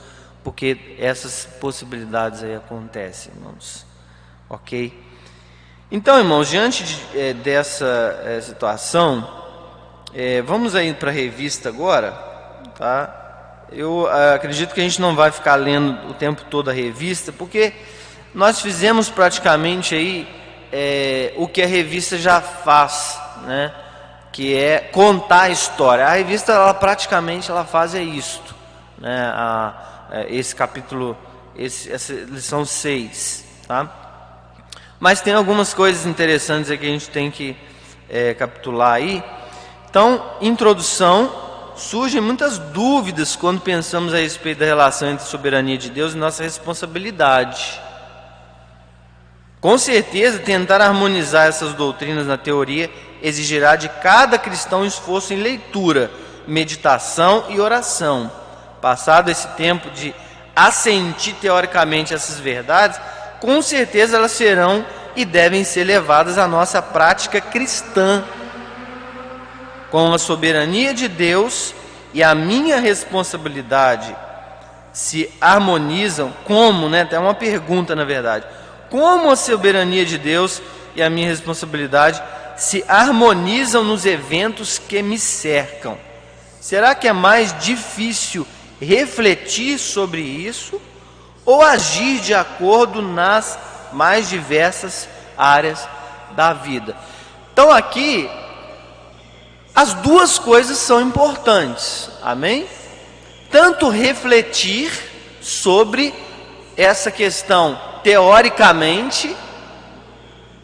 porque essas possibilidades aí acontecem, irmãos. Ok? Então, irmãos, diante de, é, dessa é, situação, é, vamos aí para a revista agora, tá? Eu acredito que a gente não vai ficar lendo o tempo todo a revista, porque nós fizemos praticamente aí é, o que a revista já faz, né? Que é contar a história. A revista, ela praticamente ela faz é isto, né? A, é, esse capítulo, esse, essa lição 6, tá? Mas tem algumas coisas interessantes aqui que a gente tem que é, capitular aí. Então, introdução surgem muitas dúvidas quando pensamos a respeito da relação entre a soberania de Deus e nossa responsabilidade. Com certeza, tentar harmonizar essas doutrinas na teoria exigirá de cada cristão esforço em leitura, meditação e oração. Passado esse tempo de assentir teoricamente essas verdades, com certeza elas serão e devem ser levadas à nossa prática cristã com a soberania de Deus e a minha responsabilidade se harmonizam, como, né? É uma pergunta na verdade. Como a soberania de Deus e a minha responsabilidade se harmonizam nos eventos que me cercam? Será que é mais difícil refletir sobre isso ou agir de acordo nas mais diversas áreas da vida? Então aqui as duas coisas são importantes, amém? Tanto refletir sobre essa questão teoricamente,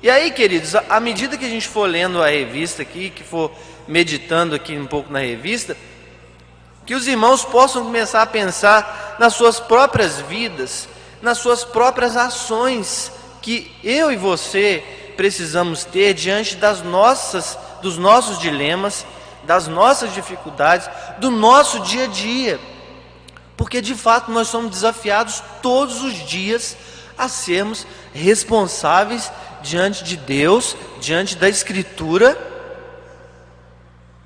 e aí, queridos, à medida que a gente for lendo a revista aqui, que for meditando aqui um pouco na revista, que os irmãos possam começar a pensar nas suas próprias vidas, nas suas próprias ações que eu e você precisamos ter diante das nossas dos nossos dilemas, das nossas dificuldades, do nosso dia a dia. Porque de fato nós somos desafiados todos os dias a sermos responsáveis diante de Deus, diante da Escritura.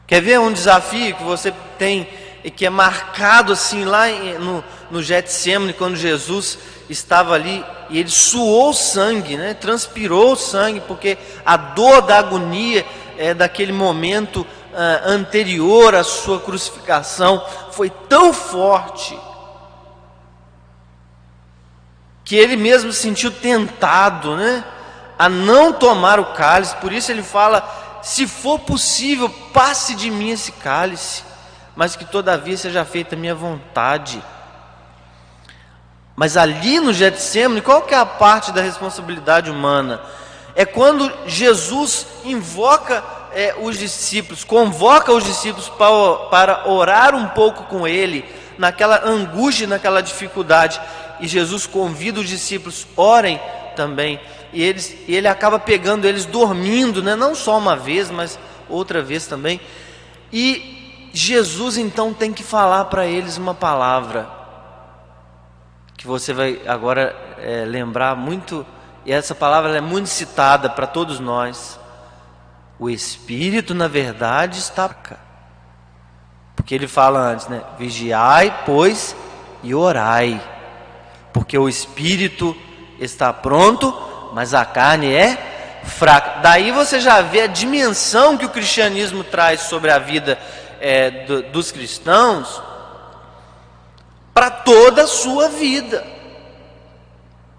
Quer ver um desafio que você tem e que é marcado assim lá no, no Getsemane, quando Jesus estava ali e ele suou sangue, né? transpirou sangue, porque a dor da agonia é, daquele momento uh, anterior à sua crucificação foi tão forte que ele mesmo se sentiu tentado, né? a não tomar o cálice, por isso ele fala: se for possível, passe de mim esse cálice, mas que todavia seja feita a minha vontade. Mas ali no Getsemane, qual que é a parte da responsabilidade humana? É quando Jesus invoca é, os discípulos, convoca os discípulos para, para orar um pouco com ele, naquela angústia, naquela dificuldade. E Jesus convida os discípulos, orem também. E, eles, e ele acaba pegando eles dormindo, né? não só uma vez, mas outra vez também. E Jesus então tem que falar para eles uma palavra que você vai agora é, lembrar muito, e essa palavra é muito citada para todos nós. O Espírito, na verdade, está. Porque ele fala antes, né? Vigiai, pois, e orai. Porque o Espírito está pronto, mas a carne é fraca. Daí você já vê a dimensão que o cristianismo traz sobre a vida é, do, dos cristãos para toda a sua vida.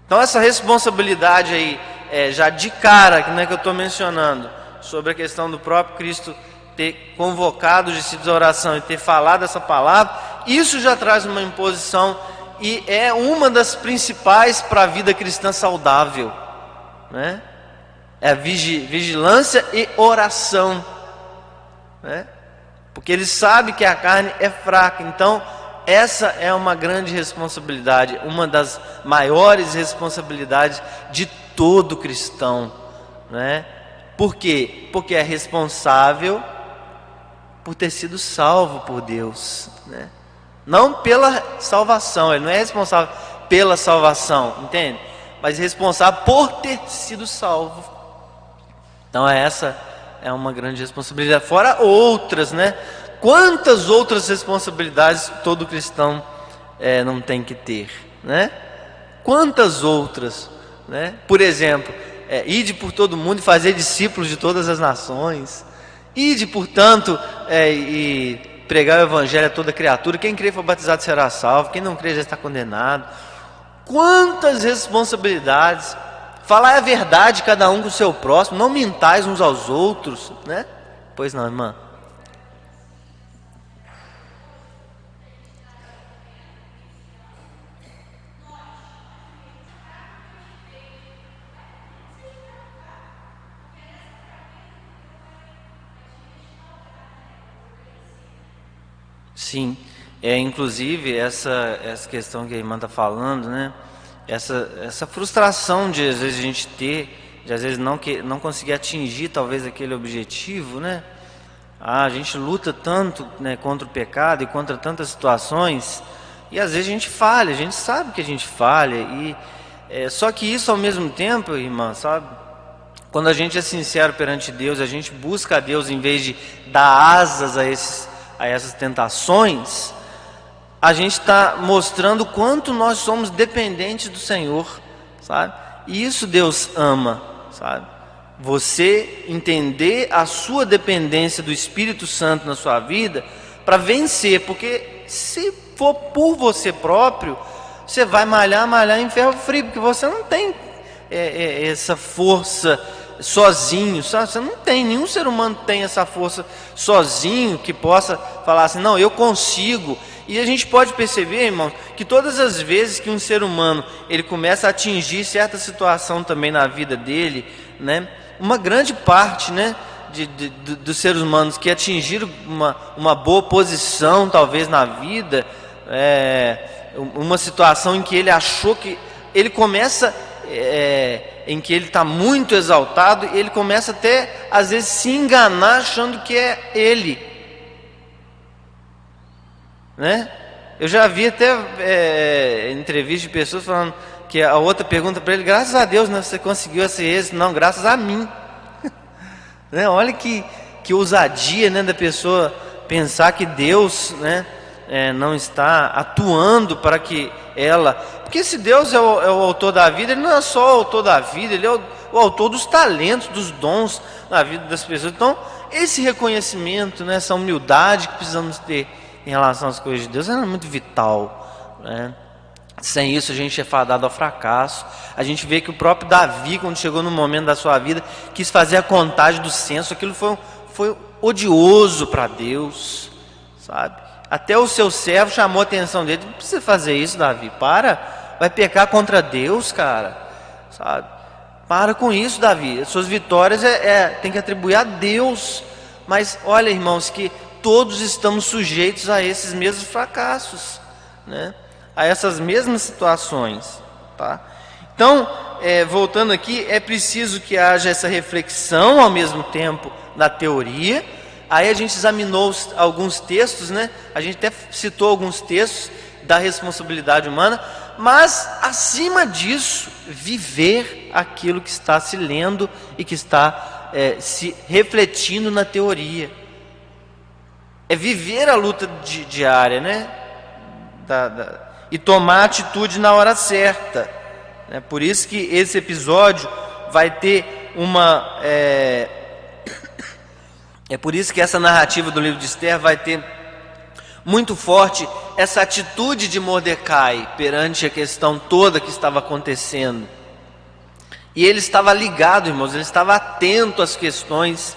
Então essa responsabilidade aí, é, já de cara, né, que eu estou mencionando, sobre a questão do próprio Cristo ter convocado os discípulos à oração e ter falado essa palavra, isso já traz uma imposição e é uma das principais para a vida cristã saudável, né? É a vigilância e oração, né? Porque ele sabe que a carne é fraca, então essa é uma grande responsabilidade, uma das maiores responsabilidades de todo cristão, né? Por quê? Porque é responsável por ter sido salvo por Deus, né? Não pela salvação, ele não é responsável pela salvação, entende? Mas responsável por ter sido salvo. Então essa é uma grande responsabilidade, fora outras, né? quantas outras responsabilidades todo cristão é, não tem que ter, né? Quantas outras, né? Por exemplo, é, por todo mundo e fazer discípulos de todas as nações. Ide, portanto, é, e pregar o evangelho a toda criatura. Quem crê for batizado será salvo, quem não crê já está condenado. Quantas responsabilidades! Falar a verdade cada um com o seu próximo, não mintais uns aos outros, né? Pois não, irmã. Sim, é inclusive essa essa questão que a irmã está falando, né? Essa essa frustração de às vezes a gente ter, de às vezes não que não conseguir atingir talvez aquele objetivo, né? Ah, a gente luta tanto né, contra o pecado e contra tantas situações e às vezes a gente falha, a gente sabe que a gente falha e é, só que isso ao mesmo tempo, irmã, sabe? Quando a gente é sincero perante Deus, a gente busca a Deus em vez de dar asas a esses a essas tentações, a gente está mostrando quanto nós somos dependentes do Senhor, sabe? E isso Deus ama, sabe? Você entender a sua dependência do Espírito Santo na sua vida para vencer, porque se for por você próprio, você vai malhar, malhar em ferro frio, porque você não tem é, é, essa força sozinho? Você não tem, nenhum ser humano tem essa força sozinho que possa falar assim, não, eu consigo. E a gente pode perceber, irmão, que todas as vezes que um ser humano ele começa a atingir certa situação também na vida dele, né? Uma grande parte, né? De, de, de, dos seres humanos que atingiram uma, uma boa posição, talvez na vida, é, uma situação em que ele achou que ele começa é, em que ele está muito exaltado, ele começa até às vezes se enganar achando que é ele. Né? Eu já vi até é, entrevista de pessoas falando que a outra pergunta para ele, graças a Deus né, você conseguiu esse êxito, não, graças a mim. né? Olha que, que ousadia né, da pessoa pensar que Deus né, é, não está atuando para que ela. Porque se Deus é o, é o, autor da vida, Ele não é só o autor da vida, Ele é o, o, autor dos talentos, dos dons na vida das pessoas. Então, esse reconhecimento, né, essa humildade que precisamos ter em relação às coisas de Deus é muito vital. Né? Sem isso a gente é fadado ao fracasso. A gente vê que o próprio Davi, quando chegou no momento da sua vida, quis fazer a contagem do censo. Aquilo foi, foi odioso para Deus, sabe? Até o seu servo chamou a atenção dele. Não precisa fazer isso, Davi. Para, vai pecar contra Deus, cara, sabe? Para com isso, Davi. As suas vitórias é, é tem que atribuir a Deus. Mas olha, irmãos, que todos estamos sujeitos a esses mesmos fracassos, né? a essas mesmas situações. Tá? Então, é, voltando aqui, é preciso que haja essa reflexão ao mesmo tempo na teoria. Aí a gente examinou alguns textos, né? a gente até citou alguns textos da responsabilidade humana, mas acima disso, viver aquilo que está se lendo e que está é, se refletindo na teoria é viver a luta di diária, né? Da, da, e tomar atitude na hora certa. É por isso que esse episódio vai ter uma. É, é por isso que essa narrativa do livro de Esther vai ter muito forte essa atitude de Mordecai perante a questão toda que estava acontecendo. E ele estava ligado, irmãos, ele estava atento às questões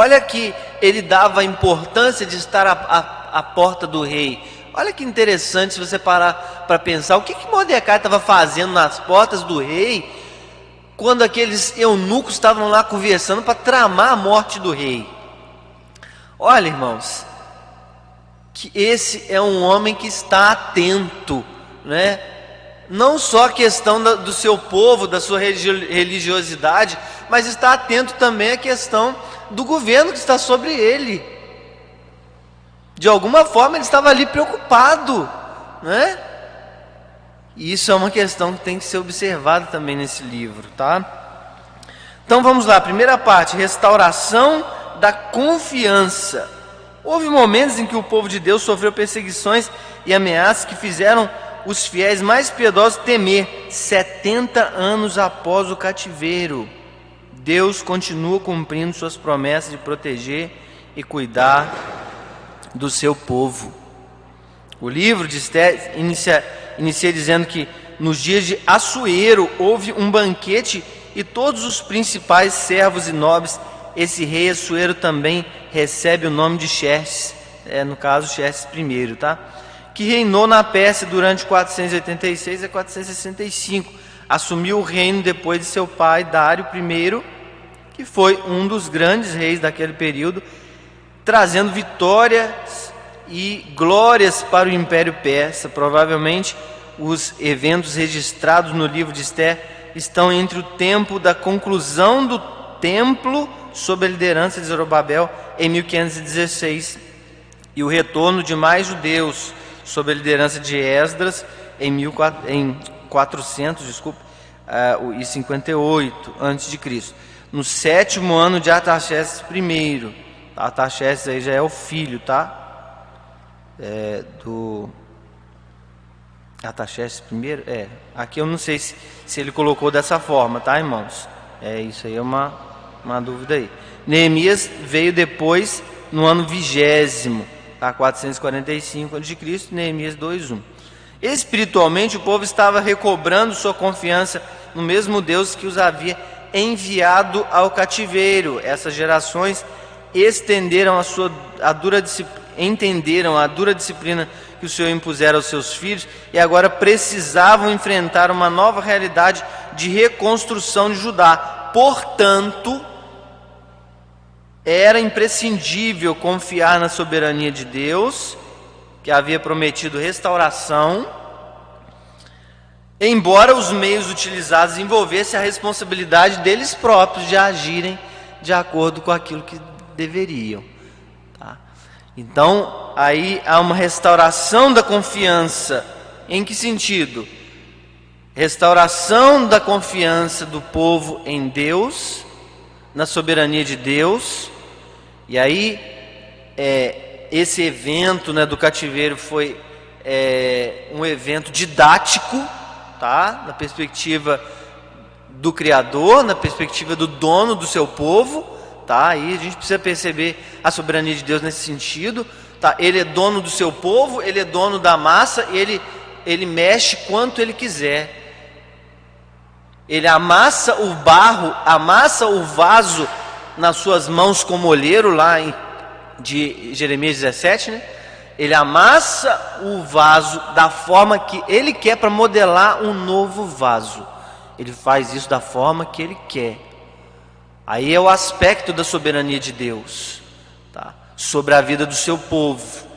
Olha que ele dava a importância de estar à, à, à porta do rei. Olha que interessante se você parar para pensar o que, que Mordecai estava fazendo nas portas do rei quando aqueles eunucos estavam lá conversando para tramar a morte do rei. Olha, irmãos, que esse é um homem que está atento, né? Não só a questão do seu povo, da sua religiosidade, mas está atento também à questão do governo que está sobre ele. De alguma forma ele estava ali preocupado, né? E isso é uma questão que tem que ser observada também nesse livro, tá? Então vamos lá, primeira parte, restauração da confiança. Houve momentos em que o povo de Deus sofreu perseguições e ameaças que fizeram os fiéis mais piedosos temer 70 anos após o cativeiro. Deus continua cumprindo suas promessas de proteger e cuidar do seu povo. O livro de inicia, inicia dizendo que nos dias de Assuero houve um banquete e todos os principais servos e nobres, esse rei Assuero também recebe o nome de Xerxes, é, no caso Xerxes I, tá? que reinou na Pérsia durante 486 a 465. Assumiu o reino depois de seu pai Dário I que foi um dos grandes reis daquele período, trazendo vitórias e glórias para o Império Persa. Provavelmente os eventos registrados no livro de Esther estão entre o tempo da conclusão do templo sob a liderança de Zorobabel em 1516 e o retorno de mais judeus sob a liderança de Esdras em, 1400, desculpa, uh, e 58 antes de Cristo no sétimo ano de Artaxerxes I. Artaxerxes aí já é o filho, tá? É, do Artaxerxes I? É. Aqui eu não sei se, se ele colocou dessa forma, tá, irmãos? É, isso aí é uma, uma dúvida aí. Neemias veio depois, no ano vigésimo, tá? 445 a.C., Neemias 2.1. Espiritualmente, o povo estava recobrando sua confiança no mesmo Deus que os havia enviado ao cativeiro. Essas gerações estenderam a sua a dura entenderam a dura disciplina que o Senhor impusera aos seus filhos e agora precisavam enfrentar uma nova realidade de reconstrução de Judá. Portanto, era imprescindível confiar na soberania de Deus, que havia prometido restauração embora os meios utilizados envolvessem a responsabilidade deles próprios de agirem de acordo com aquilo que deveriam. Tá? Então, aí há uma restauração da confiança. Em que sentido? Restauração da confiança do povo em Deus, na soberania de Deus. E aí, é, esse evento né, do cativeiro foi é, um evento didático tá? Na perspectiva do Criador, na perspectiva do dono do seu povo, tá? Aí a gente precisa perceber a soberania de Deus nesse sentido, tá? Ele é dono do seu povo, ele é dono da massa, ele ele mexe quanto ele quiser. Ele amassa o barro, amassa o vaso nas suas mãos como olheiro, lá em de Jeremias 17, né? Ele amassa o vaso da forma que ele quer para modelar um novo vaso. Ele faz isso da forma que ele quer. Aí é o aspecto da soberania de Deus, tá? Sobre a vida do seu povo.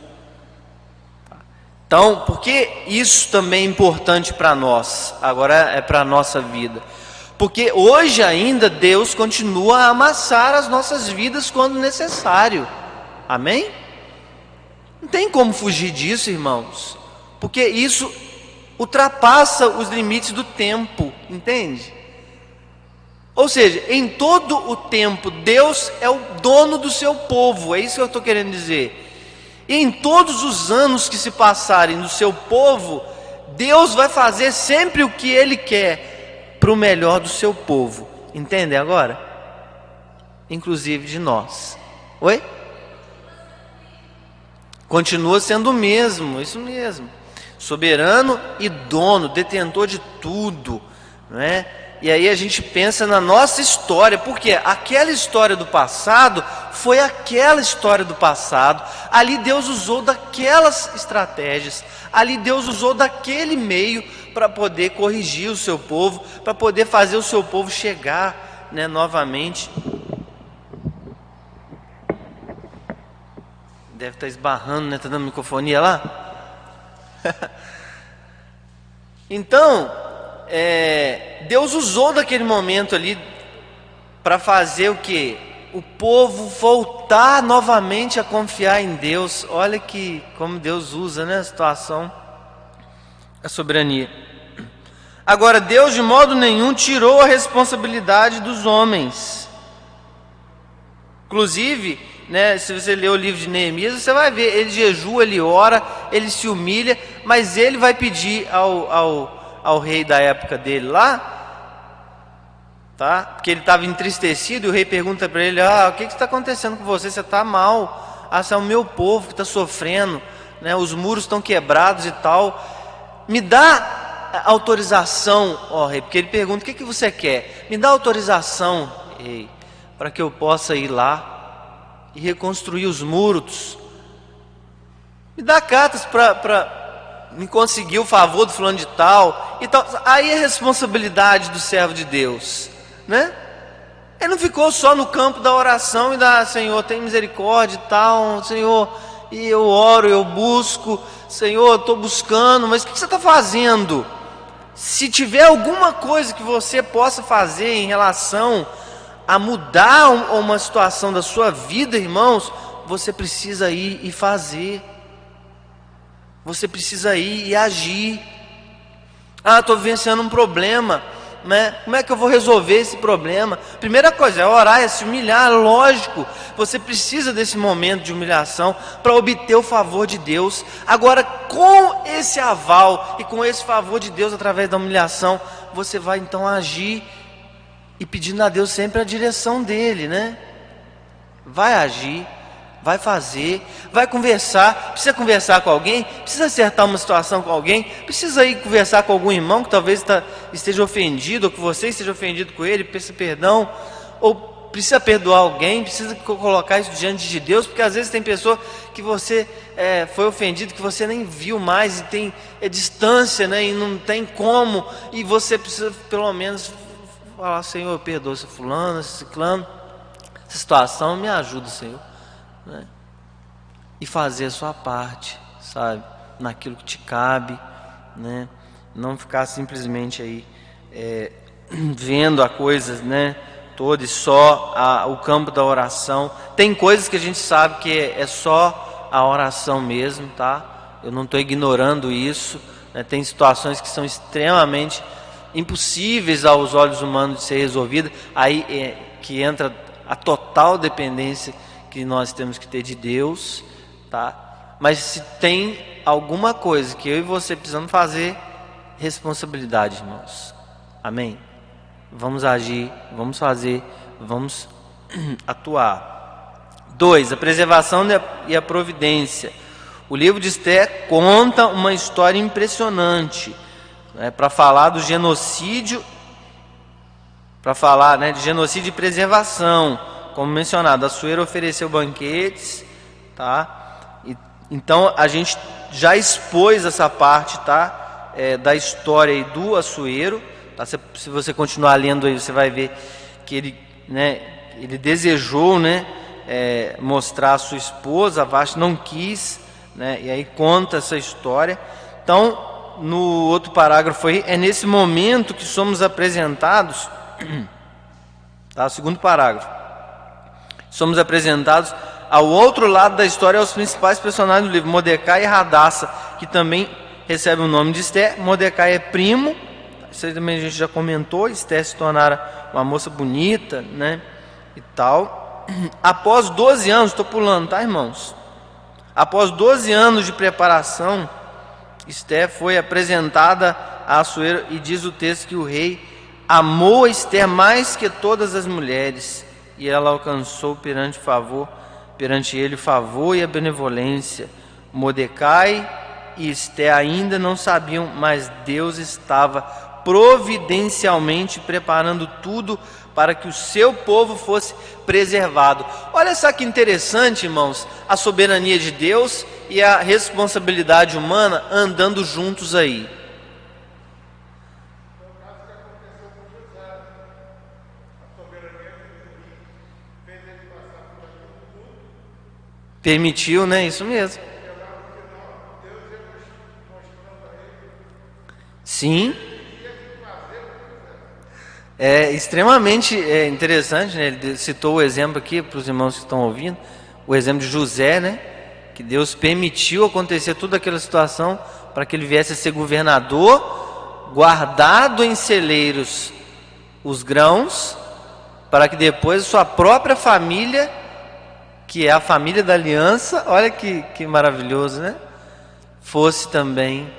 Então, por que isso também é importante para nós? Agora é para a nossa vida. Porque hoje ainda Deus continua a amassar as nossas vidas quando necessário. Amém? Não tem como fugir disso, irmãos. Porque isso ultrapassa os limites do tempo, entende? Ou seja, em todo o tempo, Deus é o dono do seu povo, é isso que eu estou querendo dizer. E em todos os anos que se passarem no seu povo, Deus vai fazer sempre o que Ele quer para o melhor do seu povo. Entende agora? Inclusive de nós. Oi? Continua sendo o mesmo, isso mesmo. Soberano e dono, detentor de tudo, não é? E aí a gente pensa na nossa história, porque aquela história do passado foi aquela história do passado. Ali Deus usou daquelas estratégias, ali Deus usou daquele meio para poder corrigir o seu povo, para poder fazer o seu povo chegar, né, novamente. Deve estar tá esbarrando, né? Está dando microfonia lá? então, é, Deus usou daquele momento ali para fazer o que? O povo voltar novamente a confiar em Deus. Olha que como Deus usa, né, a situação, a soberania. Agora, Deus de modo nenhum tirou a responsabilidade dos homens. Inclusive, né, se você ler o livro de Neemias, você vai ver, ele jejua, ele ora, ele se humilha, mas ele vai pedir ao, ao ao rei da época dele lá, tá? Porque ele estava entristecido e o rei pergunta para ele: Ah, o que está acontecendo com você? Você está mal? Ah, é o meu povo que está sofrendo, né? Os muros estão quebrados e tal. Me dá autorização, ó rei, porque ele pergunta: O que, que você quer? Me dá autorização, rei, para que eu possa ir lá e reconstruir os muros. Me dá cartas para me conseguiu o favor do fulano de tal e tal. Aí é responsabilidade do servo de Deus, né? Ele não ficou só no campo da oração e da Senhor, tem misericórdia e tal, Senhor, e eu oro, eu busco, Senhor, estou buscando, mas o que você está fazendo? Se tiver alguma coisa que você possa fazer em relação a mudar uma situação da sua vida, irmãos, você precisa ir e fazer. Você precisa ir e agir. Ah, estou vivenciando um problema. Né? Como é que eu vou resolver esse problema? Primeira coisa é orar, é se humilhar, lógico. Você precisa desse momento de humilhação para obter o favor de Deus. Agora, com esse aval e com esse favor de Deus através da humilhação, você vai então agir e pedindo a Deus sempre a direção dele, né? Vai agir vai fazer, vai conversar, precisa conversar com alguém, precisa acertar uma situação com alguém, precisa ir conversar com algum irmão que talvez tá, esteja ofendido, ou que você esteja ofendido com ele, peça perdão, ou precisa perdoar alguém, precisa colocar isso diante de Deus, porque às vezes tem pessoa que você é, foi ofendido, que você nem viu mais, e tem é, distância, né, e não tem como, e você precisa pelo menos falar, Senhor, perdoa esse fulano, esse ciclano, essa situação, me ajuda, Senhor né? e fazer a sua parte, sabe, naquilo que te cabe, né? Não ficar simplesmente aí é, vendo a coisa, né? Toda e só a, o campo da oração. Tem coisas que a gente sabe que é, é só a oração mesmo, tá? Eu não estou ignorando isso. Né? Tem situações que são extremamente impossíveis aos olhos humanos de ser resolvidas. Aí é, que entra a total dependência que nós temos que ter de Deus, tá? Mas se tem alguma coisa que eu e você precisamos fazer, responsabilidade, irmãos. Amém? Vamos agir, vamos fazer, vamos atuar. Dois, a preservação e a providência. O livro de Esther conta uma história impressionante né, para falar do genocídio, para falar né, de genocídio e preservação. Como mencionado, a Sueira ofereceu banquetes, tá? E, então a gente já expôs essa parte, tá? É, da história do Açoeiro. Tá? Se, se, você continuar lendo aí, você vai ver que ele, né, ele desejou, né, é, mostrar a sua esposa, a Vashti não quis, né? E aí conta essa história. Então, no outro parágrafo aí, é nesse momento que somos apresentados, tá? Segundo parágrafo. Somos apresentados ao outro lado da história aos principais personagens do livro, Mordecai e Radassa, que também recebe o nome de Esther. Mordecai é primo, isso aí também a gente já comentou, Esther se tornara uma moça bonita, né? E tal. Após 12 anos, estou pulando, tá, irmãos? Após 12 anos de preparação, Esther foi apresentada a Assuero e diz o texto que o rei amou Esther mais que todas as mulheres e ela alcançou perante favor, perante ele favor e a benevolência. Mordecai e Esther ainda não sabiam, mas Deus estava providencialmente preparando tudo para que o seu povo fosse preservado. Olha só que interessante, irmãos, a soberania de Deus e a responsabilidade humana andando juntos aí. Permitiu, né? Isso mesmo. Sim. É extremamente é, interessante, né? ele citou o exemplo aqui para os irmãos que estão ouvindo, o exemplo de José, né? que Deus permitiu acontecer toda aquela situação para que ele viesse a ser governador, guardado em celeiros os grãos, para que depois sua própria família, que é a família da aliança, olha que, que maravilhoso, né? Fosse também,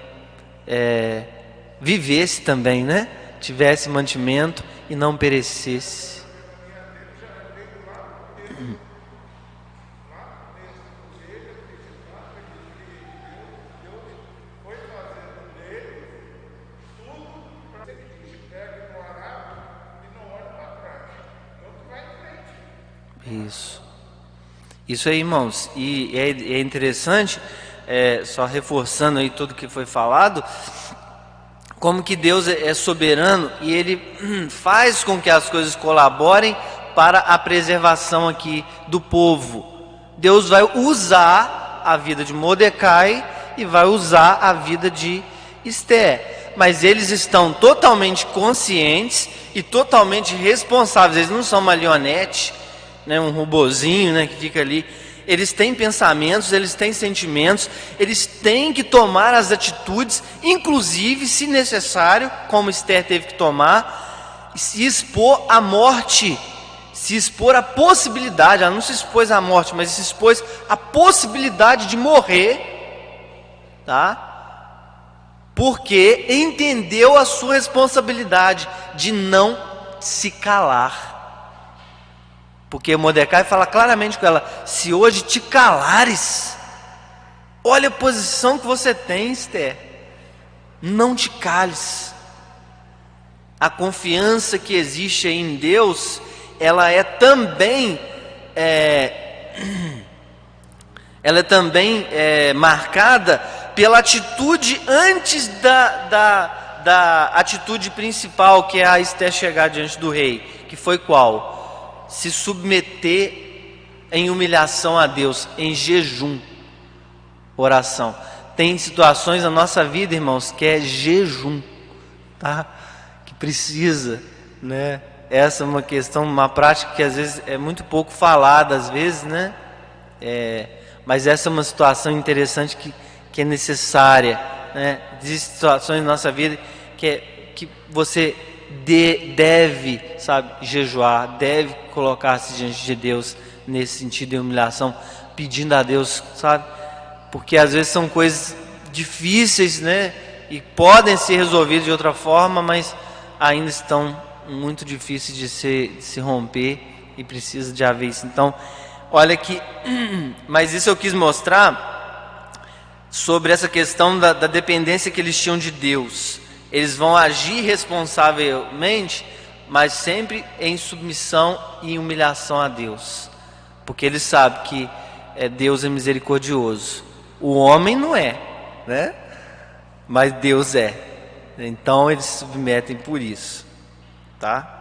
é, vivesse também, né? tivesse mantimento e não perecesse. Isso. Isso aí, irmãos. E é, é interessante, é, só reforçando aí tudo que foi falado, como que Deus é, é soberano e ele faz com que as coisas colaborem para a preservação aqui do povo. Deus vai usar a vida de Mordecai e vai usar a vida de Esther. Mas eles estão totalmente conscientes e totalmente responsáveis. Eles não são marionete, né, um robozinho né, que fica ali eles têm pensamentos, eles têm sentimentos, eles têm que tomar as atitudes, inclusive, se necessário, como Esther teve que tomar, se expor à morte, se expor à possibilidade, ela não se expôs à morte, mas se expôs à possibilidade de morrer, tá? Porque entendeu a sua responsabilidade de não se calar. Porque Mordecai fala claramente com ela: se hoje te calares, olha a posição que você tem, Esther, não te cales. A confiança que existe em Deus, ela é também, é, ela é também é, marcada pela atitude antes da, da, da atitude principal, que é a Esther chegar diante do rei, que foi qual? Se submeter em humilhação a Deus, em jejum, oração. Tem situações na nossa vida, irmãos, que é jejum, tá? Que precisa, né? Essa é uma questão, uma prática que às vezes é muito pouco falada, às vezes, né? É, mas essa é uma situação interessante que, que é necessária, né? Existem situações na nossa vida que, é, que você de, deve, sabe, jejuar, deve colocar-se diante de Deus nesse sentido de humilhação, pedindo a Deus, sabe? Porque às vezes são coisas difíceis, né? E podem ser resolvidas de outra forma, mas ainda estão muito difíceis de se, de se romper e precisa de haver isso. Então, olha que, mas isso eu quis mostrar sobre essa questão da, da dependência que eles tinham de Deus. Eles vão agir responsavelmente, mas sempre em submissão e humilhação a Deus, porque eles sabem que é, Deus é misericordioso. O homem não é, né? Mas Deus é. Então eles se submetem por isso, tá?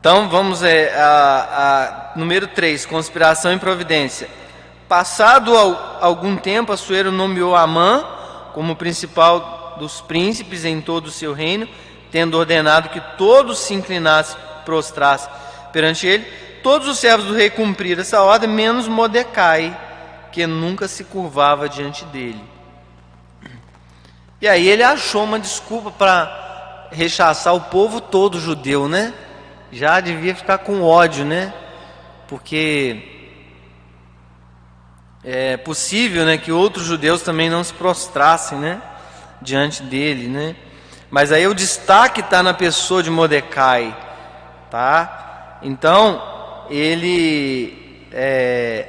Então vamos é, a, a número 3, conspiração e providência. Passado algum tempo, Assuero nomeou Amã como principal dos príncipes em todo o seu reino, tendo ordenado que todos se inclinassem, prostrassem perante ele. Todos os servos do rei cumpriram essa ordem, menos Mordecai, que nunca se curvava diante dele. E aí ele achou uma desculpa para rechaçar o povo todo judeu, né? Já devia ficar com ódio, né? Porque é possível né, que outros judeus também não se prostrassem né, diante dele. Né? Mas aí o destaque está na pessoa de Mordecai. Tá? Então, ele é,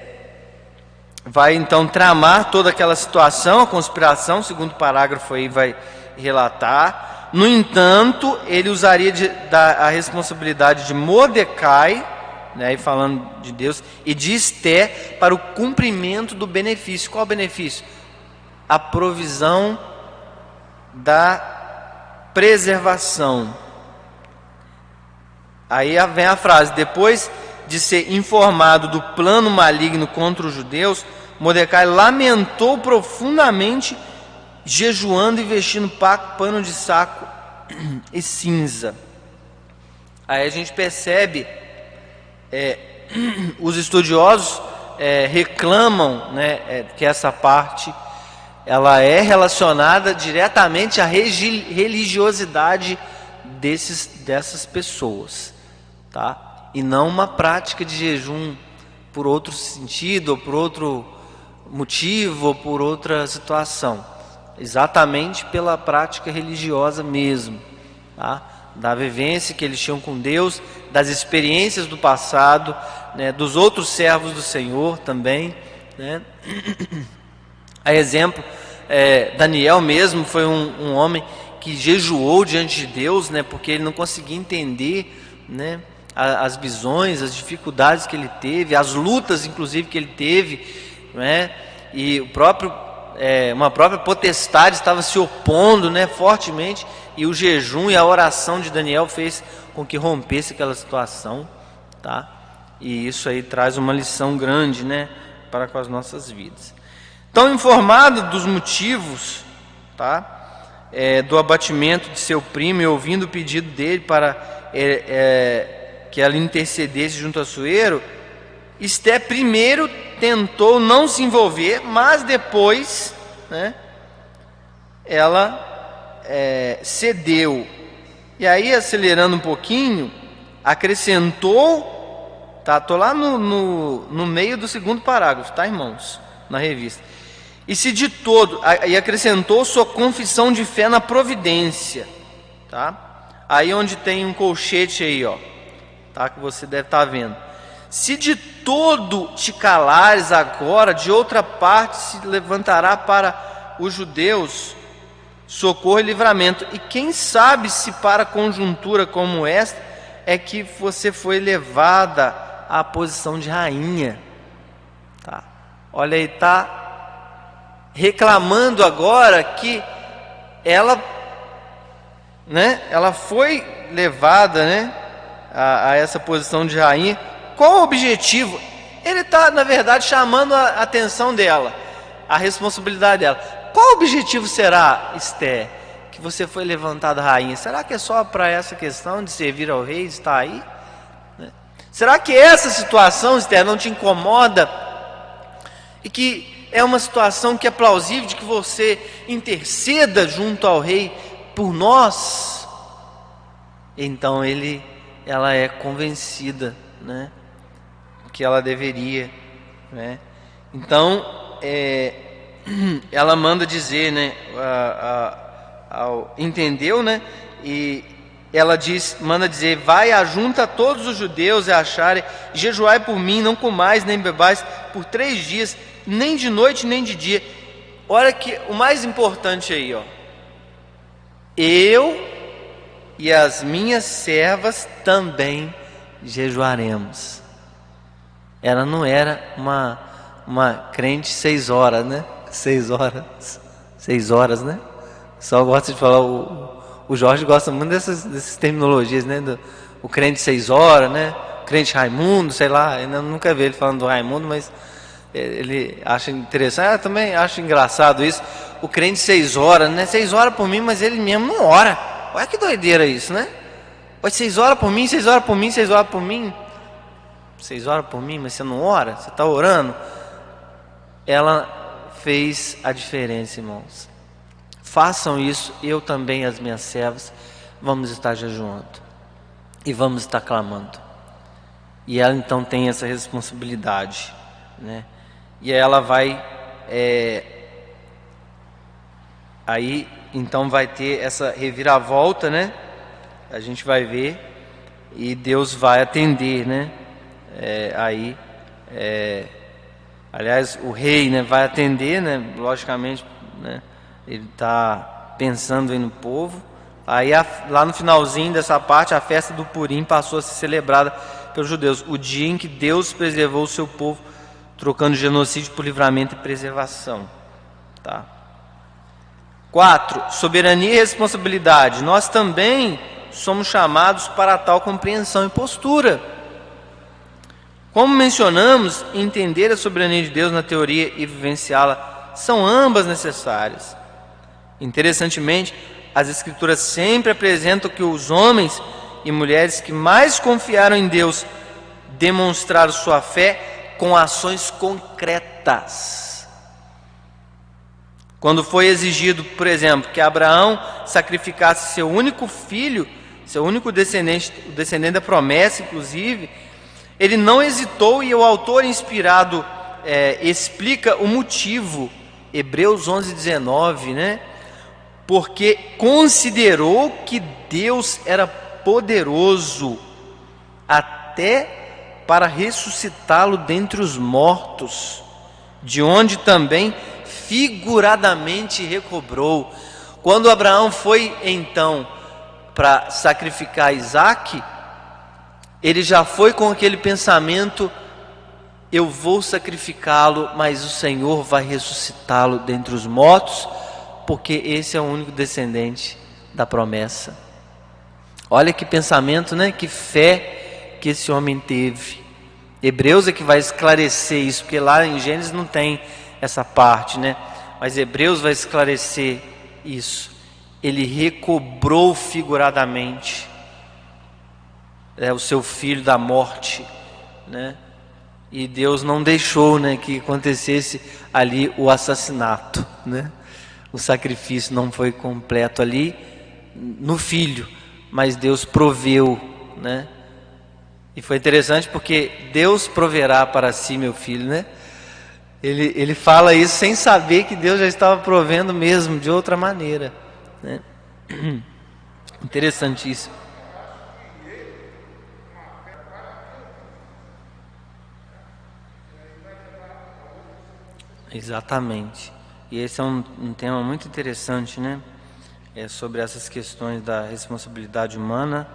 vai então tramar toda aquela situação, a conspiração, segundo parágrafo aí vai relatar. No entanto, ele usaria de, da, a responsabilidade de Mordecai né, falando de Deus, e de Esté para o cumprimento do benefício. Qual benefício? A provisão da preservação. Aí vem a frase: depois de ser informado do plano maligno contra os judeus, Mordecai lamentou profundamente, jejuando e vestindo pano de saco e cinza. Aí a gente percebe é, os estudiosos é, reclamam né, é, que essa parte ela é relacionada diretamente à religiosidade desses, dessas pessoas, tá? E não uma prática de jejum por outro sentido, ou por outro motivo, ou por outra situação, exatamente pela prática religiosa mesmo, tá? da vivência que eles tinham com Deus, das experiências do passado, né, dos outros servos do Senhor também. Né? A exemplo, é, Daniel mesmo foi um, um, homem que jejuou diante de Deus, né, porque ele não conseguia entender né, as visões, as dificuldades que ele teve, as lutas, inclusive, que ele teve, né, e o próprio, é, uma própria potestade estava se opondo né, fortemente e o jejum e a oração de Daniel fez com que rompesse aquela situação, tá? E isso aí traz uma lição grande, né, para com as nossas vidas. Então, informado dos motivos, tá? É, do abatimento de seu primo e ouvindo o pedido dele para é, é, que ela intercedesse junto a Suero, Esté primeiro tentou não se envolver, mas depois, né, ela é, cedeu. E aí, acelerando um pouquinho, acrescentou, tá? Tô lá no, no, no meio do segundo parágrafo, tá, irmãos? Na revista. E se de todo, e acrescentou sua confissão de fé na providência, tá? Aí onde tem um colchete aí, ó, tá? Que você deve estar tá vendo. Se de todo te calares agora, de outra parte se levantará para os judeus socorro e livramento. E quem sabe se para conjuntura como esta é que você foi levada à posição de rainha. Tá? Olha aí, tá reclamando agora que ela, né? Ela foi levada, né? A, a essa posição de rainha. Qual o objetivo? Ele está, na verdade, chamando a atenção dela, a responsabilidade dela. Qual o objetivo será, Esther, que você foi levantada rainha? Será que é só para essa questão de servir ao rei, estar aí? Né? Será que essa situação, Esther, não te incomoda? E que é uma situação que é plausível de que você interceda junto ao rei por nós? Então ele, ela é convencida, né, que ela deveria, né? Então, é, ela manda dizer, né, a, a, entendeu, né, e ela diz, manda dizer, vai ajunta todos os judeus e acharem, jejuai por mim, não comais nem bebais por três dias, nem de noite nem de dia. olha que o mais importante aí, ó. Eu e as minhas servas também jejuaremos. Ela não era uma, uma crente seis horas, né? Seis horas. Seis horas, né? Só gosta de falar, o, o Jorge gosta muito dessas, dessas terminologias, né? Do, o crente seis horas, né? crente Raimundo, sei lá, eu nunca vi ele falando do Raimundo, mas ele acha interessante, eu também acho engraçado isso. O crente seis horas, né? Seis horas por mim, mas ele mesmo não ora. Olha que doideira isso, né? Pode seis horas por mim, seis horas por mim, seis horas por mim. Seis horas por mim, mas você não ora? Você está orando? Ela fez a diferença, irmãos. Façam isso, eu também, as minhas servas, vamos estar jejuando e vamos estar clamando. E ela então tem essa responsabilidade, né? E ela vai é, aí então vai ter essa reviravolta, né? A gente vai ver e Deus vai atender, né? É, aí, é, aliás, o rei, né, vai atender, né? Logicamente, né? Ele está pensando aí no povo. Aí a, lá no finalzinho dessa parte, a festa do Purim passou a ser celebrada pelos judeus, o dia em que Deus preservou o seu povo, trocando genocídio por livramento e preservação. Tá? Quatro, soberania e responsabilidade. Nós também somos chamados para tal compreensão e postura. Como mencionamos, entender a soberania de Deus na teoria e vivenciá-la são ambas necessárias. Interessantemente, as Escrituras sempre apresentam que os homens e mulheres que mais confiaram em Deus demonstraram sua fé com ações concretas. Quando foi exigido, por exemplo, que Abraão sacrificasse seu único filho, seu único descendente, o descendente da promessa, inclusive, ele não hesitou e o autor inspirado é, explica o motivo. Hebreus 11, 19, né? Porque considerou que Deus era poderoso até para ressuscitá-lo dentre os mortos, de onde também figuradamente recobrou. Quando Abraão foi então para sacrificar Isaac, ele já foi com aquele pensamento: eu vou sacrificá-lo, mas o Senhor vai ressuscitá-lo dentre os mortos, porque esse é o único descendente da promessa. Olha que pensamento, né? Que fé que esse homem teve. Hebreus é que vai esclarecer isso, porque lá em Gênesis não tem essa parte, né? Mas Hebreus vai esclarecer isso. Ele recobrou figuradamente é, o seu filho da morte, né? E Deus não deixou, né, que acontecesse ali o assassinato, né? O sacrifício não foi completo ali no filho, mas Deus proveu, né? E foi interessante porque Deus proverá para si, meu filho, né? Ele, ele fala isso sem saber que Deus já estava provendo mesmo de outra maneira, né? Interessantíssimo. Exatamente. E esse é um, um tema muito interessante, né? é, sobre essas questões da responsabilidade humana,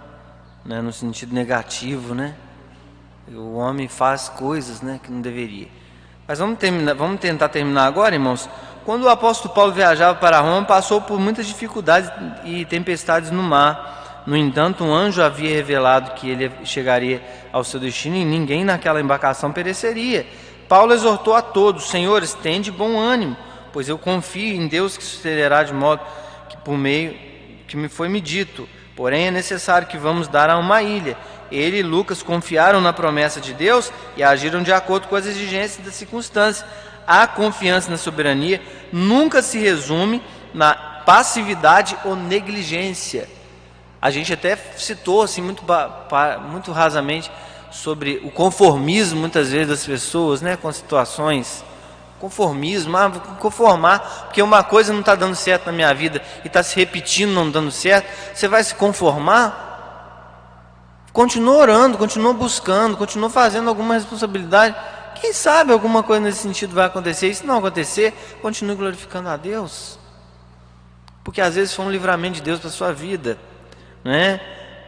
né, no sentido negativo, né? O homem faz coisas, né, que não deveria. Mas vamos terminar, vamos tentar terminar agora, irmãos. Quando o apóstolo Paulo viajava para Roma, passou por muitas dificuldades e tempestades no mar. No entanto, um anjo havia revelado que ele chegaria ao seu destino e ninguém naquela embarcação pereceria. Paulo exortou a todos: Senhores, tende bom ânimo, pois eu confio em Deus que sucederá de modo por meio que me foi me dito. Porém, é necessário que vamos dar a uma ilha. Ele e Lucas confiaram na promessa de Deus e agiram de acordo com as exigências da circunstância. A confiança na soberania nunca se resume na passividade ou negligência. A gente até citou assim muito, muito rasamente sobre o conformismo muitas vezes das pessoas, né, com situações Conformismo, ah, vou conformar, porque uma coisa não está dando certo na minha vida e está se repetindo, não dando certo, você vai se conformar? Continua orando, continua buscando, continua fazendo alguma responsabilidade Quem sabe alguma coisa nesse sentido vai acontecer? E se não acontecer, continue glorificando a Deus. Porque às vezes foi um livramento de Deus para a sua vida. Não é?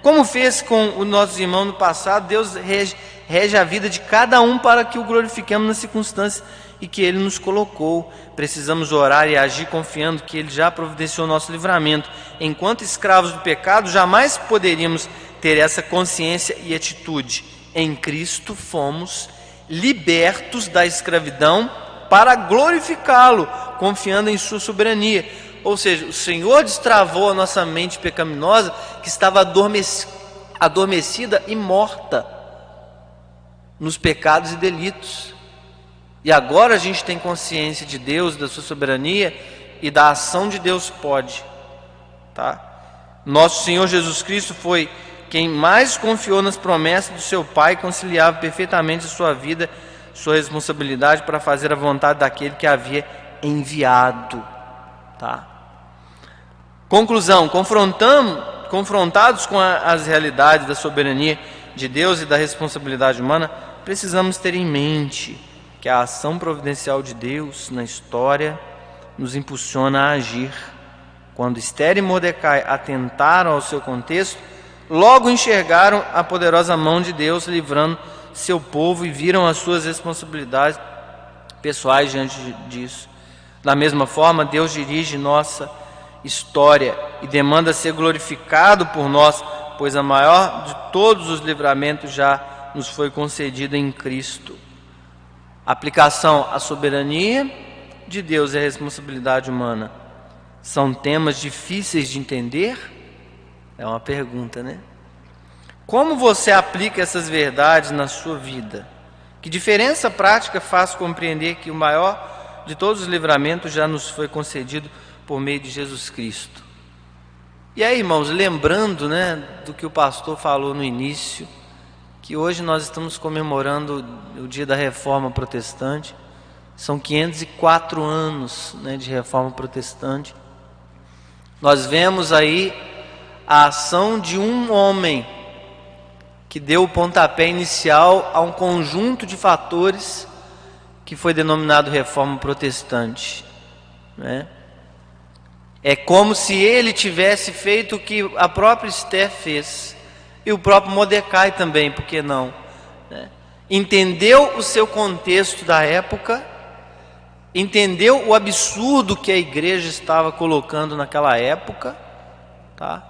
Como fez com os nossos irmãos no passado, Deus rege, rege a vida de cada um para que o glorifiquemos nas circunstâncias e que Ele nos colocou. Precisamos orar e agir confiando que Ele já providenciou nosso livramento. Enquanto escravos do pecado, jamais poderíamos ter essa consciência e atitude. Em Cristo fomos libertos da escravidão para glorificá-lo, confiando em Sua soberania. Ou seja, o Senhor destravou a nossa mente pecaminosa que estava adormecida e morta nos pecados e delitos. E agora a gente tem consciência de Deus, da sua soberania e da ação de Deus pode, tá? Nosso Senhor Jesus Cristo foi quem mais confiou nas promessas do seu Pai, conciliava perfeitamente sua vida, sua responsabilidade para fazer a vontade daquele que havia enviado, tá? Conclusão: confrontamos, confrontados com a, as realidades da soberania de Deus e da responsabilidade humana, precisamos ter em mente que a ação providencial de Deus na história nos impulsiona a agir. Quando Esther e Mordecai atentaram ao seu contexto, logo enxergaram a poderosa mão de Deus livrando seu povo e viram as suas responsabilidades pessoais diante disso. Da mesma forma, Deus dirige nossa história e demanda ser glorificado por nós, pois a maior de todos os livramentos já nos foi concedido em Cristo. Aplicação à soberania de Deus e a responsabilidade humana são temas difíceis de entender? É uma pergunta, né? Como você aplica essas verdades na sua vida? Que diferença prática faz compreender que o maior de todos os livramentos já nos foi concedido por meio de Jesus Cristo? E aí, irmãos, lembrando, né, do que o pastor falou no início, que hoje nós estamos comemorando o dia da reforma protestante. São 504 anos né, de reforma protestante. Nós vemos aí a ação de um homem que deu o pontapé inicial a um conjunto de fatores que foi denominado reforma protestante. Né? É como se ele tivesse feito o que a própria Esther fez. E o próprio Mordecai também, por que não? Né? Entendeu o seu contexto da época, entendeu o absurdo que a igreja estava colocando naquela época, tá?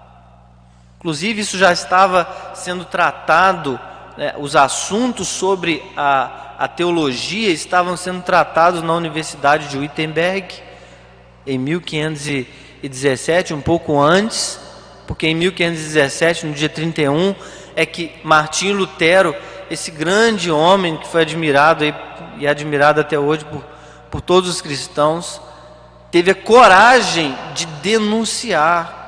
Inclusive, isso já estava sendo tratado, né, os assuntos sobre a, a teologia estavam sendo tratados na Universidade de Wittenberg, em 1517, um pouco antes porque em 1517, no dia 31, é que Martinho Lutero, esse grande homem que foi admirado aí, e admirado até hoje por, por todos os cristãos, teve a coragem de denunciar.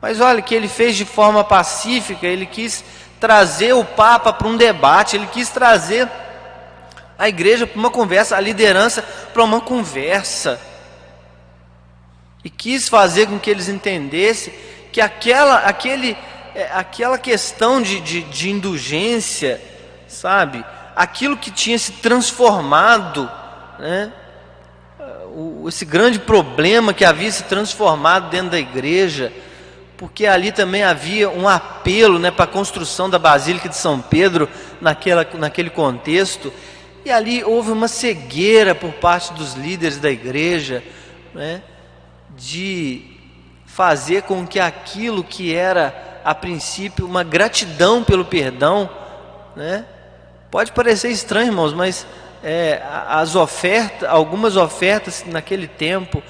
Mas olha que ele fez de forma pacífica, ele quis trazer o Papa para um debate, ele quis trazer a igreja para uma conversa, a liderança para uma conversa e quis fazer com que eles entendessem que aquela, aquele, é, aquela questão de, de, de indulgência, sabe, aquilo que tinha se transformado, né, esse grande problema que havia se transformado dentro da igreja, porque ali também havia um apelo né, para a construção da Basílica de São Pedro naquela, naquele contexto, e ali houve uma cegueira por parte dos líderes da igreja, né, de fazer com que aquilo que era a princípio uma gratidão pelo perdão, né? Pode parecer estranho, irmãos, mas é, as ofertas, algumas ofertas naquele tempo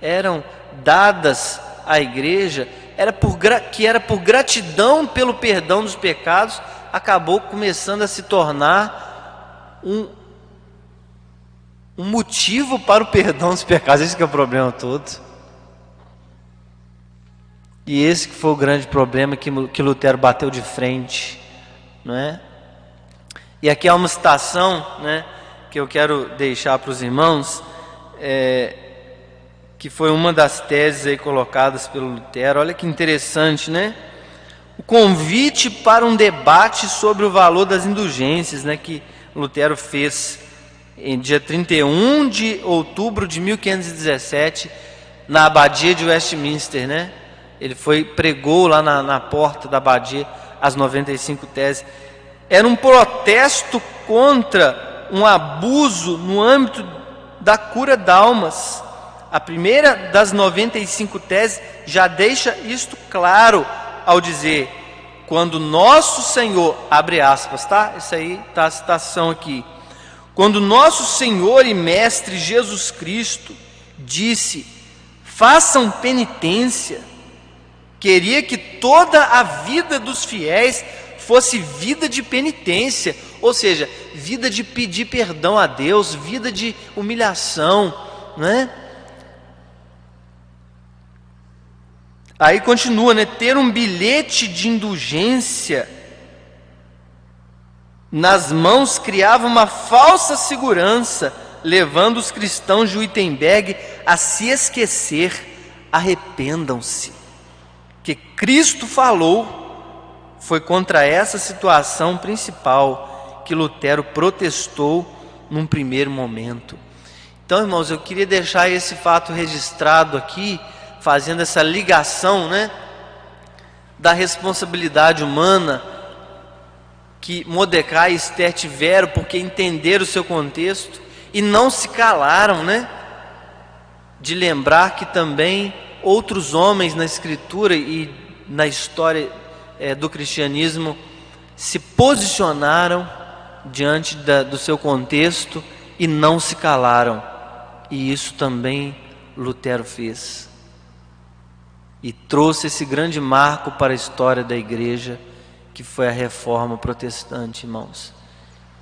eram dadas à igreja, era por, que era por gratidão pelo perdão dos pecados, acabou começando a se tornar um, um motivo para o perdão dos pecados. Esse é o problema todo. E esse que foi o grande problema que, que Lutero bateu de frente, não é? E aqui há uma citação, né, que eu quero deixar para os irmãos, é, que foi uma das teses aí colocadas pelo Lutero. Olha que interessante, né? O convite para um debate sobre o valor das indulgências, né, que Lutero fez em dia 31 de outubro de 1517 na abadia de Westminster, né? Ele foi pregou lá na, na porta da abadia as 95 teses. Era um protesto contra um abuso no âmbito da cura d'almas. A primeira das 95 teses já deixa isto claro ao dizer: quando nosso Senhor, abre aspas, tá? Isso aí tá a citação aqui. Quando nosso Senhor e Mestre Jesus Cristo disse: façam penitência, queria que toda a vida dos fiéis fosse vida de penitência, ou seja, vida de pedir perdão a Deus, vida de humilhação, né? Aí continua, né? Ter um bilhete de indulgência nas mãos criava uma falsa segurança, levando os cristãos de Wittenberg a se esquecer. Arrependam-se. Que Cristo falou foi contra essa situação principal que Lutero protestou num primeiro momento. Então, irmãos, eu queria deixar esse fato registrado aqui fazendo essa ligação, né, da responsabilidade humana que Mordecai e Esther tiveram porque entenderam o seu contexto e não se calaram, né? De lembrar que também outros homens na Escritura e na história é, do cristianismo se posicionaram diante da, do seu contexto e não se calaram. E isso também Lutero fez e trouxe esse grande marco para a história da igreja, que foi a reforma protestante, irmãos.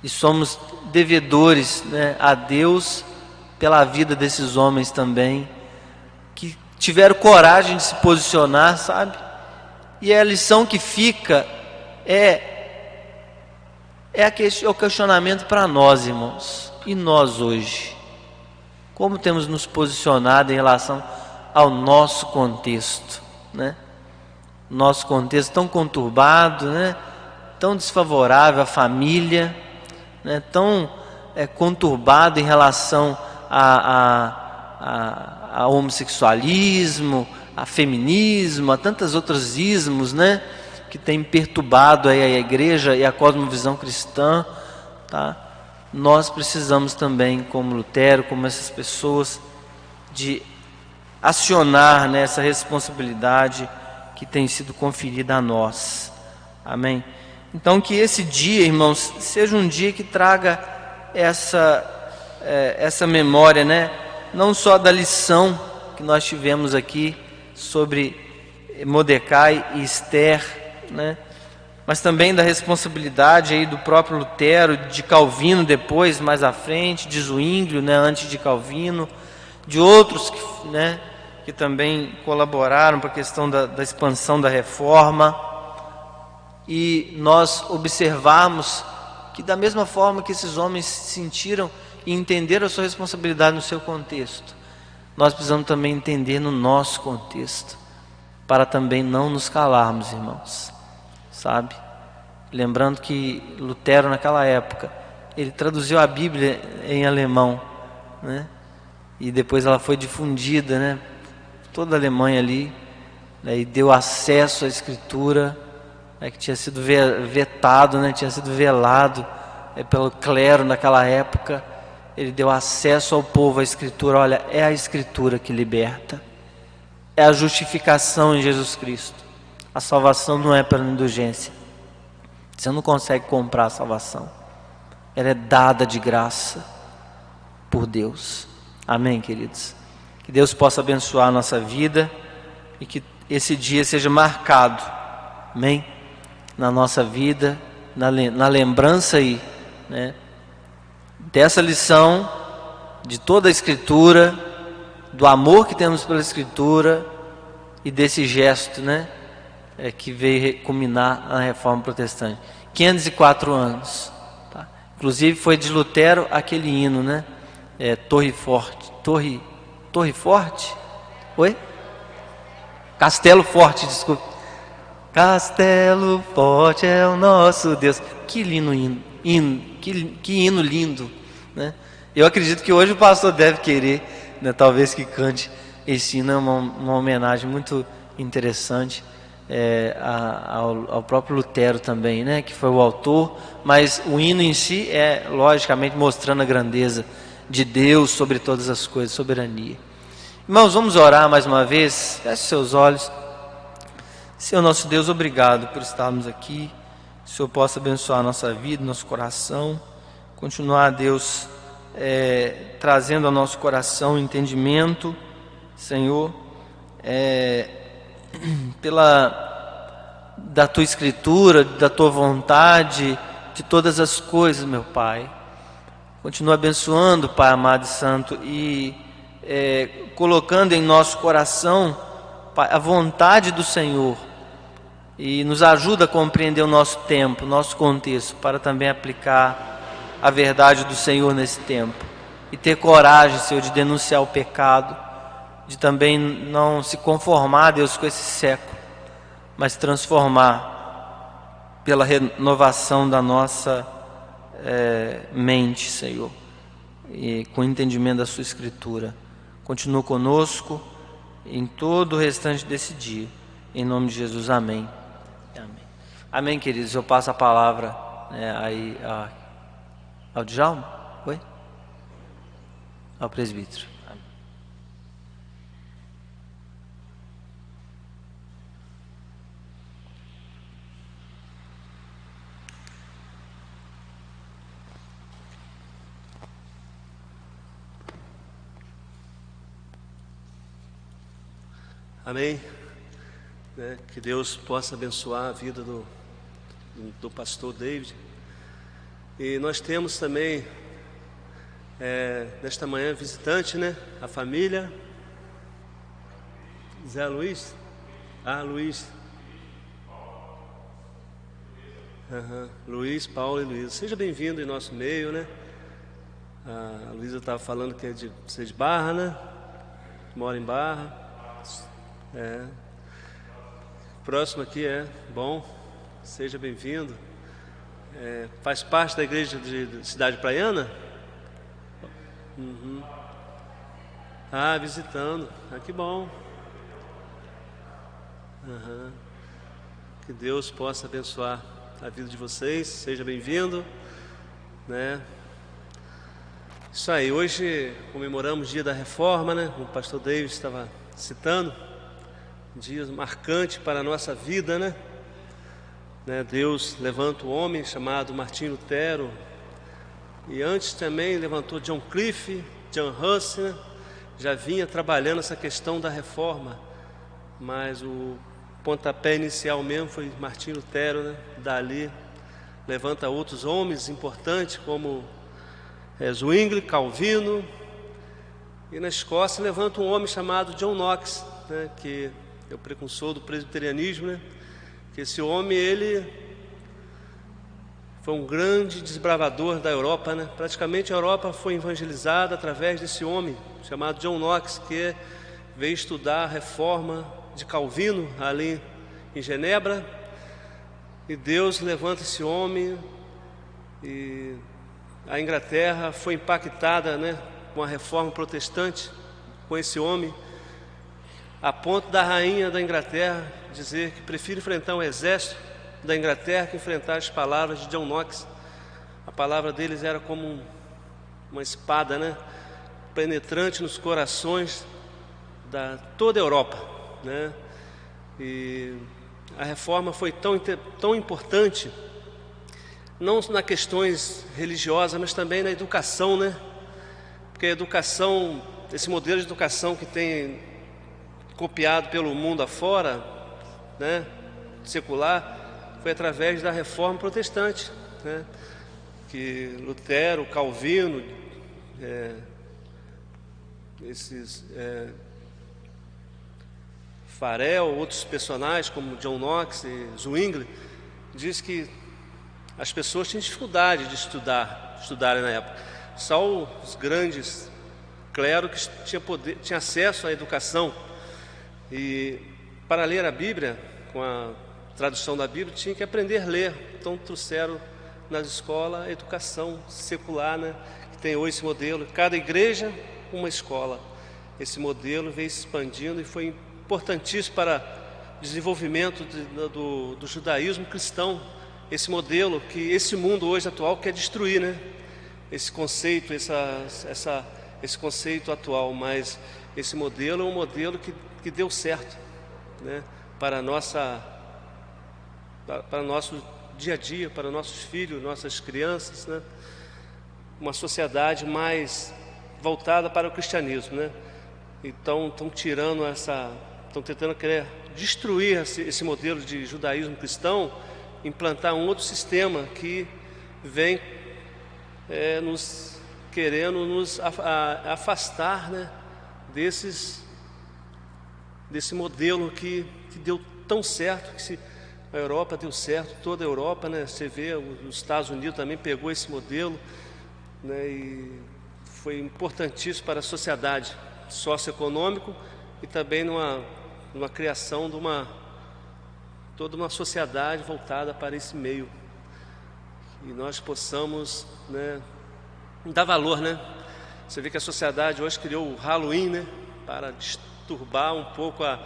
E somos devedores né, a Deus pela vida desses homens também, tiveram coragem de se posicionar, sabe? E a lição que fica é é, é o questionamento para nós, irmãos. E nós hoje? Como temos nos posicionado em relação ao nosso contexto, né? Nosso contexto tão conturbado, né? Tão desfavorável à família, né? Tão é, conturbado em relação a, a, a, a homossexualismo, a feminismo, a tantos outros ismos, né? Que tem perturbado aí a igreja e a cosmovisão cristã, tá? Nós precisamos também, como Lutero, como essas pessoas, de acionar nessa né, responsabilidade que tem sido conferida a nós. Amém? Então, que esse dia, irmãos, seja um dia que traga essa, é, essa memória, né? Não só da lição que nós tivemos aqui sobre Mordecai e Esther, né? mas também da responsabilidade aí do próprio Lutero, de Calvino depois, mais à frente, de Zwinglio, né, antes de Calvino, de outros que, né, que também colaboraram para a questão da, da expansão da reforma, e nós observamos que, da mesma forma que esses homens se sentiram e entenderam a sua responsabilidade no seu contexto, nós precisamos também entender no nosso contexto, para também não nos calarmos, irmãos, sabe? Lembrando que Lutero, naquela época, ele traduziu a Bíblia em alemão, né? E depois ela foi difundida, né? toda a Alemanha ali, né, e deu acesso à Escritura, né, que tinha sido vetado, né, tinha sido velado é, pelo clero naquela época. Ele deu acesso ao povo à Escritura. Olha, é a Escritura que liberta, é a justificação em Jesus Cristo. A salvação não é pela indulgência. Você não consegue comprar a salvação. Ela é dada de graça por Deus. Amém, queridos? Que Deus possa abençoar a nossa vida e que esse dia seja marcado, amém? Na nossa vida, na, lembrança aí, né? Dessa lição, de toda a Escritura, do amor que temos pela Escritura e desse gesto, né? É, que veio culminar a reforma protestante. 504 anos. Tá? Inclusive foi de Lutero aquele hino, né? É, Torre Forte, Torre Torre Forte? Oi? Castelo Forte, desculpe. Castelo Forte é o nosso Deus. Que lindo hino, hino que, que hino lindo, né? Eu acredito que hoje o pastor deve querer, né, talvez que cante esse hino, é uma, uma homenagem muito interessante é, a, ao, ao, próprio Lutero também, né, que foi o autor, mas o hino em si é, logicamente, mostrando a grandeza de Deus sobre todas as coisas, soberania. Irmãos, vamos orar mais uma vez, feche seus olhos. Senhor nosso Deus, obrigado por estarmos aqui. Que o Senhor possa abençoar a nossa vida, nosso coração, continuar, Deus, é, trazendo ao nosso coração entendimento, Senhor, é, pela da tua escritura, da tua vontade, de todas as coisas, meu Pai. Continua abençoando, Pai amado e santo, e é, colocando em nosso coração pai, a vontade do Senhor e nos ajuda a compreender o nosso tempo, nosso contexto, para também aplicar a verdade do Senhor nesse tempo e ter coragem, Senhor, de denunciar o pecado de também não se conformar, Deus, com esse século, mas transformar pela renovação da nossa é, mente, Senhor, e com o entendimento da Sua Escritura. Continua conosco em todo o restante desse dia. Em nome de Jesus, amém. Amém, amém queridos. Eu passo a palavra né, aí a, ao Djalma. Oi? Ao presbítero. Amém? Né? Que Deus possa abençoar a vida do, do pastor David. E nós temos também, é, nesta manhã, visitante, né? A família. Zé Luiz? Ah, Luiz. Uhum. Luiz, Paulo e Luiz. Seja bem-vindo em nosso meio, né? A Luísa estava falando que é de, você é de Barra, né? Mora em Barra. É. Próximo aqui é bom, seja bem-vindo. É, faz parte da igreja de, de Cidade Praiana? Uhum. Ah, visitando. Ah, que bom. Uhum. Que Deus possa abençoar a vida de vocês. Seja bem-vindo. Né? Isso aí, hoje comemoramos o dia da reforma, né? O pastor David estava citando dias marcantes para a nossa vida, né? Né? Deus levanta um homem chamado Martim Lutero, e antes também levantou John Cliff, John Huss, né? já vinha trabalhando essa questão da reforma, mas o pontapé inicial mesmo foi Martim Lutero, né? dali levanta outros homens importantes como é, Zwingli, Calvino, e na Escócia levanta um homem chamado John Knox, né? que é o precursor do presbiterianismo, né? Que esse homem, ele foi um grande desbravador da Europa, né? Praticamente a Europa foi evangelizada através desse homem chamado John Knox, que veio estudar a reforma de Calvino ali em Genebra. E Deus levanta esse homem e a Inglaterra foi impactada, né, com a reforma protestante com esse homem a ponto da rainha da Inglaterra dizer que prefere enfrentar um exército da Inglaterra que enfrentar as palavras de John Knox. A palavra deles era como uma espada, né? Penetrante nos corações da toda a Europa, né? E a reforma foi tão, tão importante, não nas questões religiosas, mas também na educação, né? Porque a educação, esse modelo de educação que tem copiado pelo mundo afora, né, secular, foi através da reforma protestante, né, que Lutero, Calvino, é, esses é, Farel, outros personagens como John Knox e Zwingli, diz que as pessoas tinham dificuldade de estudar, estudarem na época. Só os grandes clero que tinha, poder, tinha acesso à educação e para ler a Bíblia, com a tradução da Bíblia, tinha que aprender a ler. Então trouxeram nas escolas, educação secular, né? Que tem hoje esse modelo. Cada igreja, uma escola. Esse modelo veio se expandindo e foi importantíssimo para o desenvolvimento de, do, do judaísmo cristão. Esse modelo que esse mundo hoje atual quer destruir, né? Esse conceito, essa, essa, esse conceito atual, mas esse modelo é um modelo que, que deu certo, né? Para nossa, para nosso dia a dia, para nossos filhos, nossas crianças, né? Uma sociedade mais voltada para o cristianismo, né? Então estão tirando essa, estão tentando querer destruir esse, esse modelo de judaísmo cristão, implantar um outro sistema que vem é, nos querendo nos afastar, né? Desses desse modelo que, que deu tão certo que se a Europa deu certo, toda a Europa, né? Você vê, os Estados Unidos também pegou esse modelo, né? E foi importantíssimo para a sociedade socioeconômico e também numa, numa criação de uma toda uma sociedade voltada para esse meio e nós possamos, né, dar valor, né? Você vê que a sociedade hoje criou o Halloween, né, para disturbar um pouco a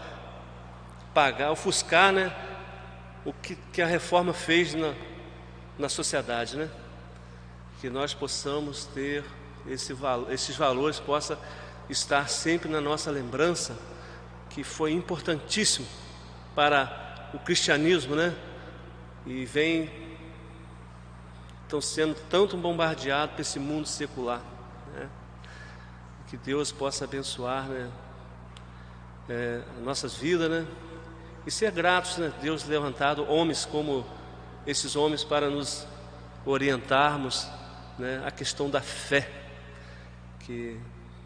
pagar, ofuscar, né, o que, que a reforma fez na, na sociedade, né? Que nós possamos ter esse, esses valores, possa estar sempre na nossa lembrança, que foi importantíssimo para o cristianismo, né? E vem estão sendo tanto bombardeados por esse mundo secular, né? Que Deus possa abençoar, né? É, nossas vidas, né? E ser gratos, né? Deus levantado homens como esses homens para nos orientarmos, né? A questão da fé, que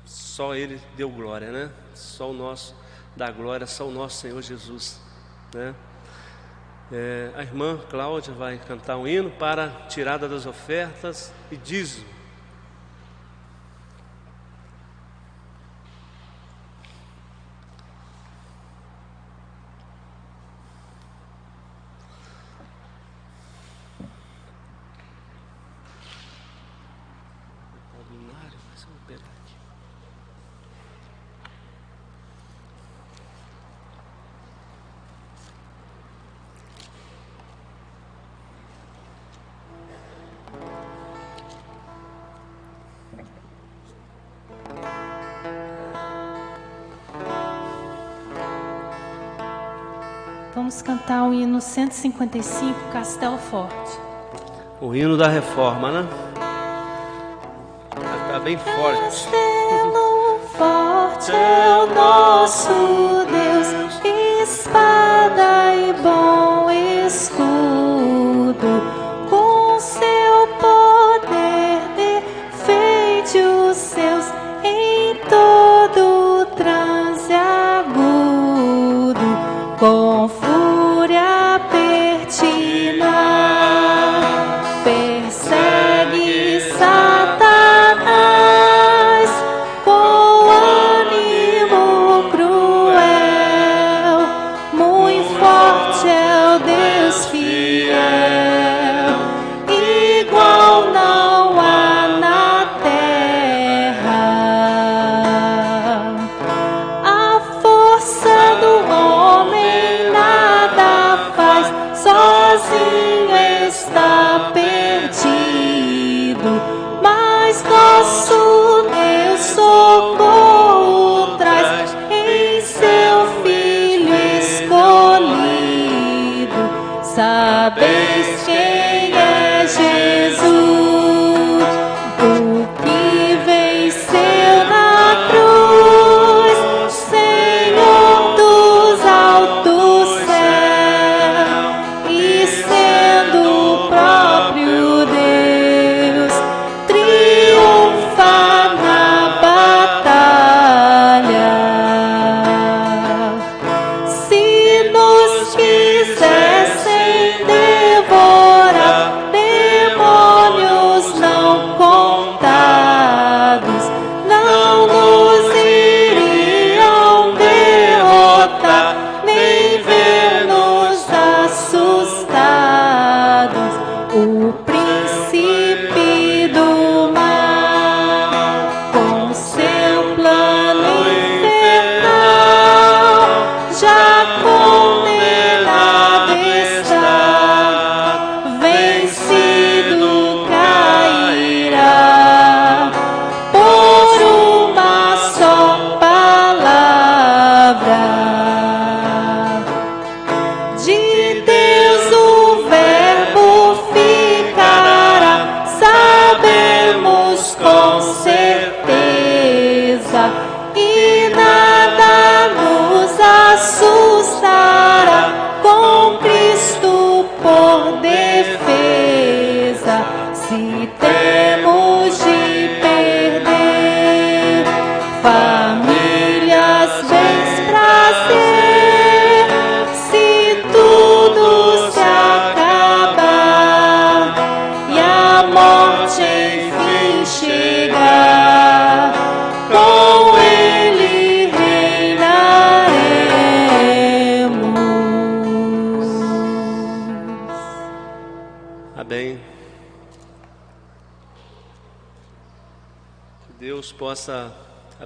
só Ele deu glória, né? Só o nosso dá glória, só o nosso Senhor Jesus, né? É, a irmã Cláudia vai cantar um hino para tirada das ofertas e dízimo. Vamos cantar o hino 155, Castelo Forte. O hino da reforma, né? Tá bem forte. Castelo forte é o nosso Deus,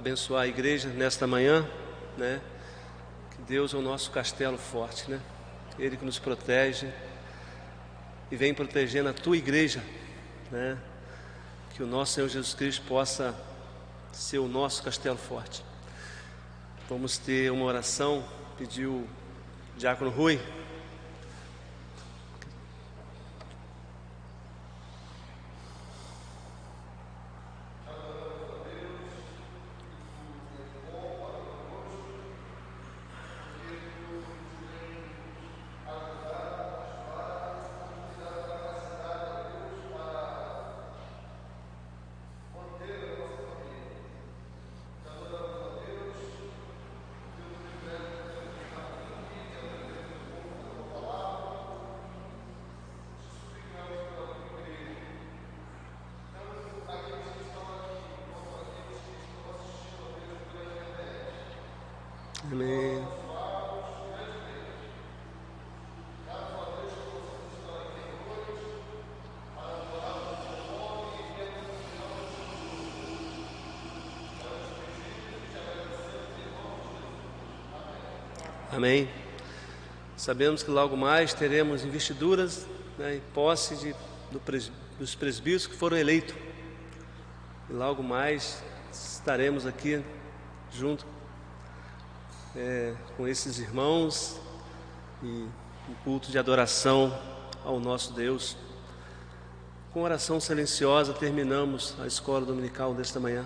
abençoar a igreja nesta manhã, né? Que Deus é o nosso castelo forte, né? Ele que nos protege e vem protegendo a tua igreja, né? Que o nosso Senhor Jesus Cristo possa ser o nosso castelo forte. Vamos ter uma oração, pediu o Diácono Rui. Amém. Amém. Sabemos que logo mais teremos investiduras né, em posse de, do pres, dos presbíteros que foram eleitos. E logo mais estaremos aqui junto é, com esses irmãos e um culto de adoração ao nosso Deus. Com oração silenciosa terminamos a escola dominical desta manhã.